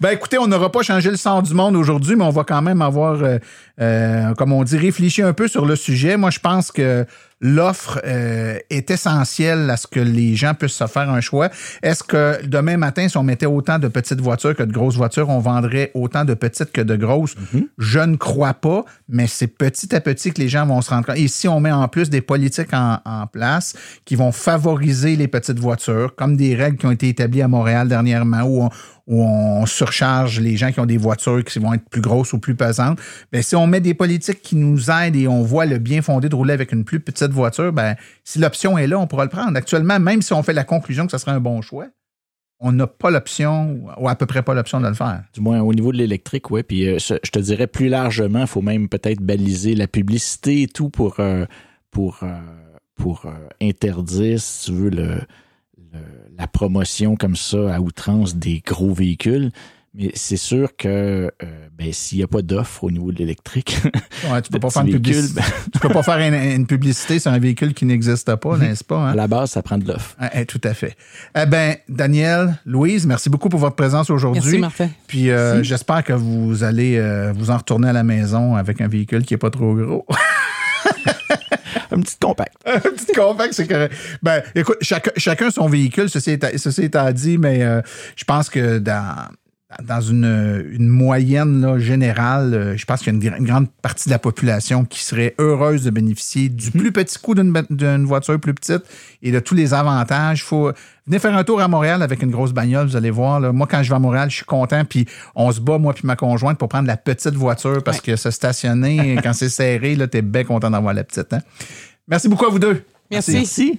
Ben écoutez, on n'aura pas changé le sens du monde aujourd'hui, mais on va quand même avoir, euh, euh, comme on dit, réfléchi un peu sur le sujet. Moi, je pense que l'offre euh, est essentielle à ce que les gens puissent se faire un choix. Est-ce que demain matin, si on mettait autant de petites voitures que de grosses voitures, on vendrait autant de petites que de grosses? Je ne crois pas, mais c'est petit à petit que les gens vont se rendre compte. Et si on met en plus des politiques en, en place qui vont favoriser les petites voitures, comme des règles qui ont été établies à Montréal dernièrement, où on, où on surcharge les gens qui ont des voitures qui vont être plus grosses ou plus pesantes, ben, si on met des politiques qui nous aident et on voit le bien fondé de rouler avec une plus petite voiture, ben, si l'option est là, on pourra le prendre. Actuellement, même si on fait la conclusion que ce serait un bon choix, on n'a pas l'option, ou à peu près pas l'option de le faire. Du moins au niveau de l'électrique, oui. Puis euh, je te dirais plus largement, il faut même peut-être baliser la publicité et tout pour, euh, pour, euh, interdire, si tu veux, le- la promotion comme ça à outrance des gros véhicules. Mais c'est sûr que euh, ben, s'il n'y a pas d'offre au niveau de l'électrique, Ouais, tu peux pas faire une véhicules, publicité. ben, tu peux pas faire une, une publicité sur un véhicule qui n'existe pas, n'est-ce pas? hein? à la base, ça prend de l'offre. Ah, eh, tout à fait. Eh ben, Daniel, Louise, merci beaucoup pour votre présence aujourd'hui. Merci, Martin. Puis euh, j'espère que vous allez euh, vous en retourner à la maison avec un véhicule qui est pas trop gros. Un petit compact. un petit compact, c'est correct. Ben, écoute, chacun, son véhicule, ceci étant dit, mais euh, je pense que dans, dans une, une moyenne là, générale, euh, je pense qu'il y a une, gra- une grande partie de la population qui serait heureuse de bénéficier du plus petit coût d'une, voiture plus petite et de tous les avantages. Faut venez faire un tour à Montréal avec une grosse bagnole, vous allez voir. là. Moi, quand je vais à Montréal, je suis content, puis on se bat, moi puis ma conjointe, pour prendre la petite voiture parce que se stationner, quand c'est serré, là, t'es bien content d'avoir la petite. hein. Merci beaucoup à vous deux. Merci. Merci.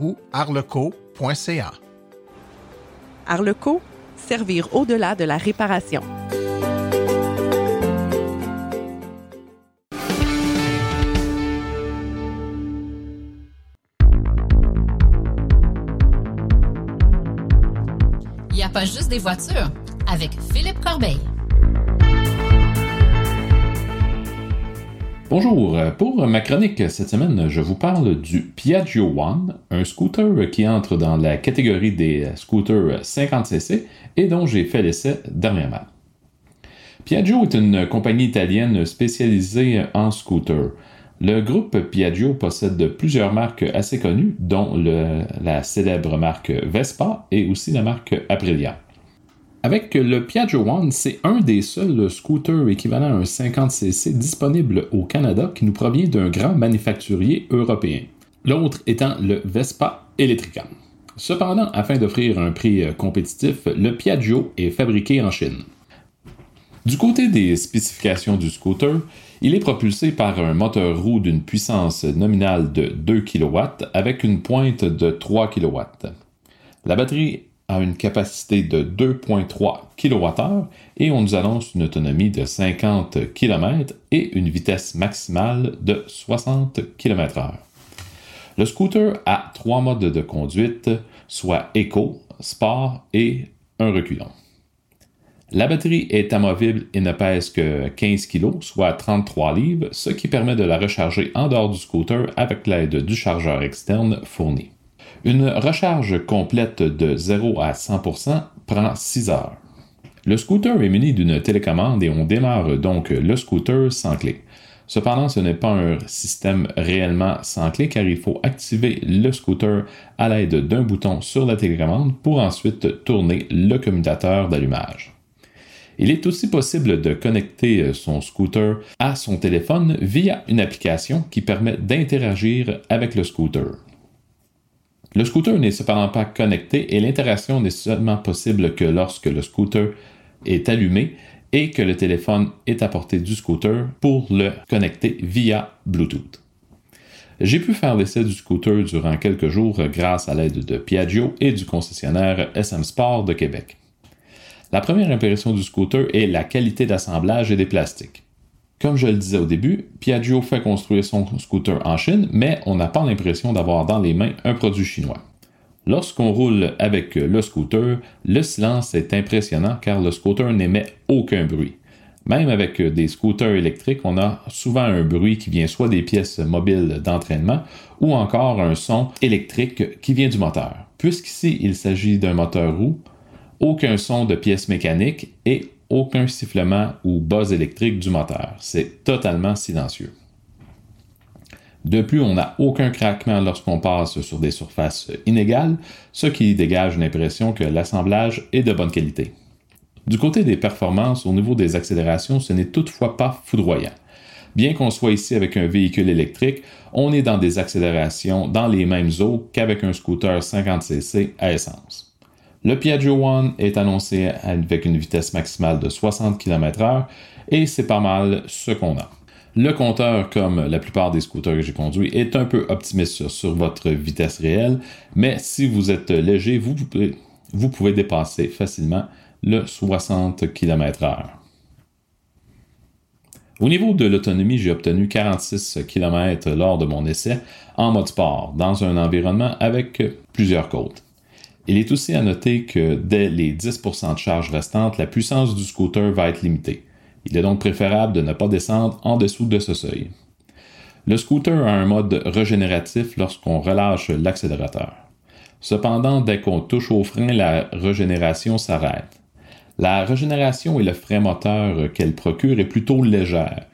ou arleco.ca. Arleco, servir au-delà de la réparation. Il n'y a pas juste des voitures avec Philippe Corbeil. Bonjour, pour ma chronique cette semaine, je vous parle du Piaggio One, un scooter qui entre dans la catégorie des scooters 50cc et dont j'ai fait l'essai dernièrement. Piaggio est une compagnie italienne spécialisée en scooters. Le groupe Piaggio possède plusieurs marques assez connues, dont la célèbre marque Vespa et aussi la marque Aprilia. Avec le Piaggio One, c'est un des seuls scooters équivalents à un 50cc disponible au Canada qui nous provient d'un grand manufacturier européen. L'autre étant le Vespa Electrica. Cependant, afin d'offrir un prix euh, compétitif, le Piaggio est fabriqué en Chine. Du côté des spécifications du scooter, il est propulsé par un moteur roue d'une puissance nominale de 2 kW avec une pointe de 3 kW. La batterie a une capacité de 2.3 kWh et on nous annonce une autonomie de 50 km et une vitesse maximale de 60 km/h. Le scooter a trois modes de conduite, soit éco, sport et un reculant. La batterie est amovible et ne pèse que 15 kg, soit 33 livres, ce qui permet de la recharger en dehors du scooter avec l'aide du chargeur externe fourni. Une recharge complète de 0 à 100% prend 6 heures. Le scooter est muni d'une télécommande et on démarre donc le scooter sans clé. Cependant, ce n'est pas un système réellement sans clé car il faut activer le scooter à l'aide d'un bouton sur la télécommande pour ensuite tourner le commutateur d'allumage. Il est aussi possible de connecter son scooter à son téléphone via une application qui permet d'interagir avec le scooter. Le scooter n'est cependant pas connecté et l'interaction n'est seulement possible que lorsque le scooter est allumé et que le téléphone est à portée du scooter pour le connecter via Bluetooth. J'ai pu faire l'essai du scooter durant quelques jours grâce à l'aide de Piaggio et du concessionnaire SM Sport de Québec. La première impression du scooter est la qualité d'assemblage et des plastiques. Comme je le disais au début, Piaggio fait construire son scooter en Chine, mais on n'a pas l'impression d'avoir dans les mains un produit chinois. Lorsqu'on roule avec le scooter, le silence est impressionnant car le scooter n'émet aucun bruit. Même avec des scooters électriques, on a souvent un bruit qui vient soit des pièces mobiles d'entraînement ou encore un son électrique qui vient du moteur. Puisqu'ici il s'agit d'un moteur roue, aucun son de pièces mécaniques et aucun sifflement ou buzz électrique du moteur. C'est totalement silencieux. De plus, on n'a aucun craquement lorsqu'on passe sur des surfaces inégales, ce qui dégage l'impression que l'assemblage est de bonne qualité. Du côté des performances, au niveau des accélérations, ce n'est toutefois pas foudroyant. Bien qu'on soit ici avec un véhicule électrique, on est dans des accélérations dans les mêmes eaux qu'avec un scooter 50cc à essence. Le Piaggio One est annoncé avec une vitesse maximale de 60 km/h et c'est pas mal ce qu'on a. Le compteur, comme la plupart des scooters que j'ai conduits, est un peu optimiste sur votre vitesse réelle, mais si vous êtes léger, vous pouvez, vous pouvez dépasser facilement le 60 km/h. Au niveau de l'autonomie, j'ai obtenu 46 km lors de mon essai en mode sport, dans un environnement avec plusieurs côtes. Il est aussi à noter que dès les 10% de charge restantes, la puissance du scooter va être limitée. Il est donc préférable de ne pas descendre en dessous de ce seuil. Le scooter a un mode régénératif lorsqu'on relâche l'accélérateur. Cependant, dès qu'on touche au frein, la régénération s'arrête. La régénération et le frein moteur qu'elle procure est plutôt légère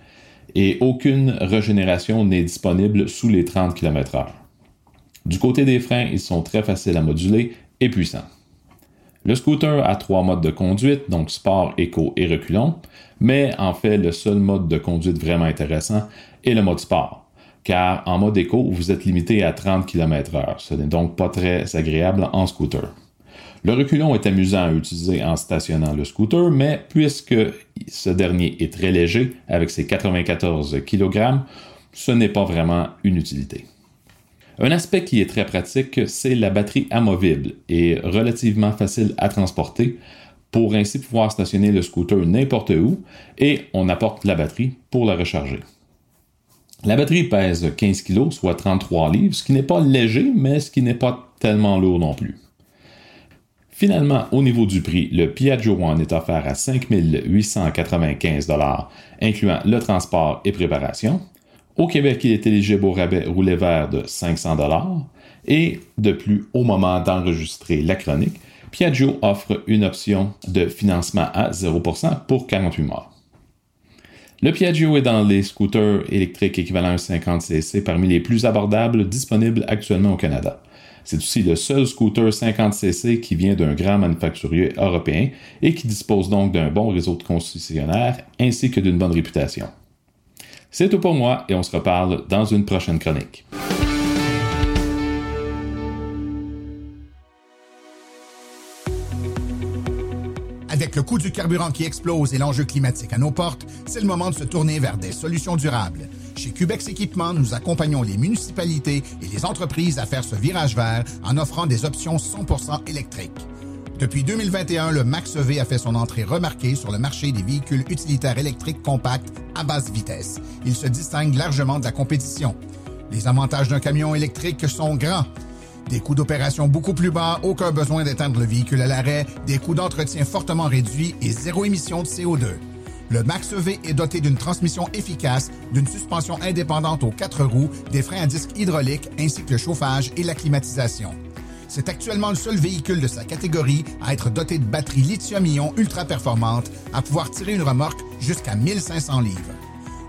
et aucune régénération n'est disponible sous les 30 km/h. Du côté des freins, ils sont très faciles à moduler et puissants. Le scooter a trois modes de conduite, donc sport, éco et reculon, mais en fait, le seul mode de conduite vraiment intéressant est le mode sport, car en mode éco, vous êtes limité à 30 km/h. Ce n'est donc pas très agréable en scooter. Le reculon est amusant à utiliser en stationnant le scooter, mais puisque ce dernier est très léger, avec ses 94 kg, ce n'est pas vraiment une utilité. Un aspect qui est très pratique, c'est la batterie amovible et relativement facile à transporter pour ainsi pouvoir stationner le scooter n'importe où et on apporte la batterie pour la recharger. La batterie pèse 15 kg, soit 33 livres, ce qui n'est pas léger, mais ce qui n'est pas tellement lourd non plus. Finalement, au niveau du prix, le Piaggio One est offert à 5 895 incluant le transport et préparation. Au Québec, il est éligible au rabais roulé vert de 500 et de plus, au moment d'enregistrer la chronique, Piaggio offre une option de financement à 0% pour 48 mois. Le Piaggio est dans les scooters électriques équivalents 50cc parmi les plus abordables disponibles actuellement au Canada. C'est aussi le seul scooter 50cc qui vient d'un grand manufacturier européen et qui dispose donc d'un bon réseau de concessionnaires ainsi que d'une bonne réputation. C'est tout pour moi et on se reparle dans une prochaine chronique. Avec le coût du carburant qui explose et l'enjeu climatique à nos portes, c'est le moment de se tourner vers des solutions durables. Chez Cubex Équipement, nous accompagnons les municipalités et les entreprises à faire ce virage vert en offrant des options 100% électriques. Depuis 2021, le Max-EV a fait son entrée remarquée sur le marché des véhicules utilitaires électriques compacts à basse vitesse. Il se distingue largement de la compétition. Les avantages d'un camion électrique sont grands. Des coûts d'opération beaucoup plus bas, aucun besoin d'éteindre le véhicule à l'arrêt, des coûts d'entretien fortement réduits et zéro émission de CO2. Le Max-EV est doté d'une transmission efficace, d'une suspension indépendante aux quatre roues, des freins à disque hydrauliques ainsi que le chauffage et la climatisation. C'est actuellement le seul véhicule de sa catégorie à être doté de batteries lithium-ion ultra performantes, à pouvoir tirer une remorque jusqu'à 1500 livres.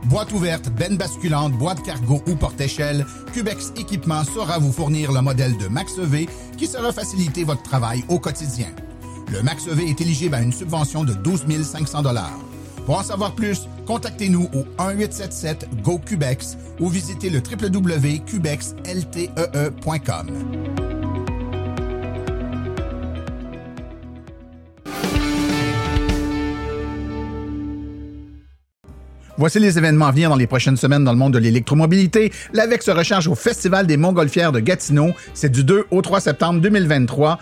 Boîte ouverte, benne basculante, boîte cargo ou porte-échelle, Cubex Équipement saura vous fournir le modèle de Max-EV qui saura faciliter votre travail au quotidien. Le Max-EV est éligible à une subvention de 12 500 Pour en savoir plus, contactez-nous au 1-877-GO-CUBEX ou visitez le www.cubexltee.com. Voici les événements à venir dans les prochaines semaines dans le monde de l'électromobilité. L'AVEC se recharge au Festival des Montgolfières de Gatineau. C'est du 2 au 3 septembre 2023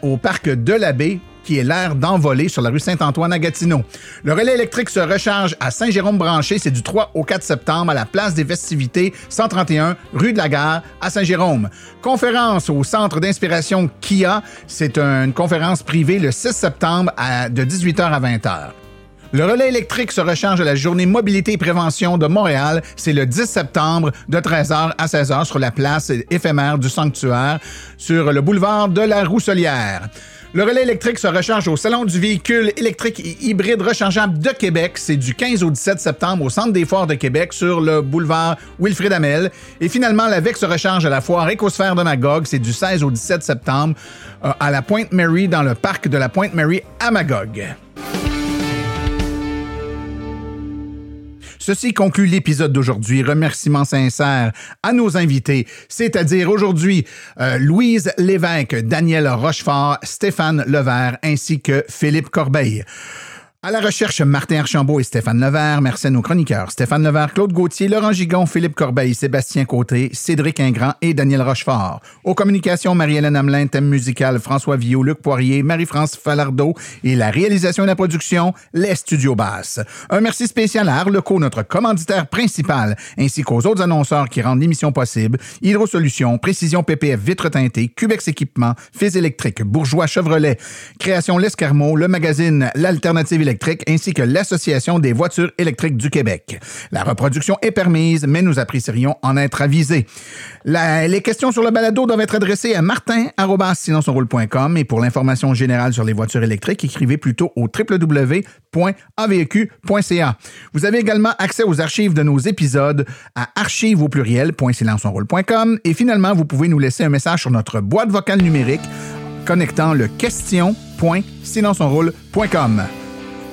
au parc de la Baie qui est l'air d'envoler sur la rue Saint-Antoine à Gatineau. Le relais électrique se recharge à Saint-Jérôme-Branché, c'est du 3 au 4 septembre à la place des festivités 131 rue de la Gare à Saint-Jérôme. Conférence au centre d'inspiration Kia, c'est une conférence privée le 6 septembre de 18h à 20h. Le relais électrique se recharge à la journée mobilité et prévention de Montréal. C'est le 10 septembre de 13h à 16h sur la place éphémère du sanctuaire sur le boulevard de la Rousselière. Le relais électrique se recharge au Salon du véhicule électrique et hybride rechargeable de Québec. C'est du 15 au 17 septembre au Centre des foires de Québec sur le boulevard Wilfrid Amel. Et finalement, la VEC se recharge à la foire Écosphère de Magog. C'est du 16 au 17 septembre euh, à la Pointe-Mary dans le parc de la Pointe-Mary à Magog. Ceci conclut l'épisode d'aujourd'hui. Remerciements sincères à nos invités, c'est-à-dire aujourd'hui euh, Louise Lévesque, Daniel Rochefort, Stéphane Levert ainsi que Philippe Corbeil. À la recherche, Martin Archambault et Stéphane Levert. Merci nos chroniqueurs. Stéphane Levert, Claude Gauthier, Laurent Gigon, Philippe Corbeil, Sébastien Côté, Cédric Ingrand et Daniel Rochefort. Aux communications, Marie-Hélène Hamelin, thème musical, François Villot, Luc Poirier, Marie-France Falardeau et la réalisation et la production, les studios basses. Un merci spécial à Arleco, notre commanditaire principal, ainsi qu'aux autres annonceurs qui rendent l'émission possible. Hydro Solutions, Précision PPF Vitre teintée, Cubex Équipement, Fils électrique, Bourgeois Chevrolet, Création L'Escarmot, le magazine L'Alternative électrique ainsi que l'Association des voitures électriques du Québec. La reproduction est permise, mais nous apprécierions en être avisés. les questions sur le balado doivent être adressées à martin.com et pour l'information générale sur les voitures électriques, écrivez plutôt au www.avq.ca. Vous avez également accès aux archives de nos épisodes à archives au et finalement, vous pouvez nous laisser un message sur notre boîte vocale numérique connectant le question.silenceonroule.com.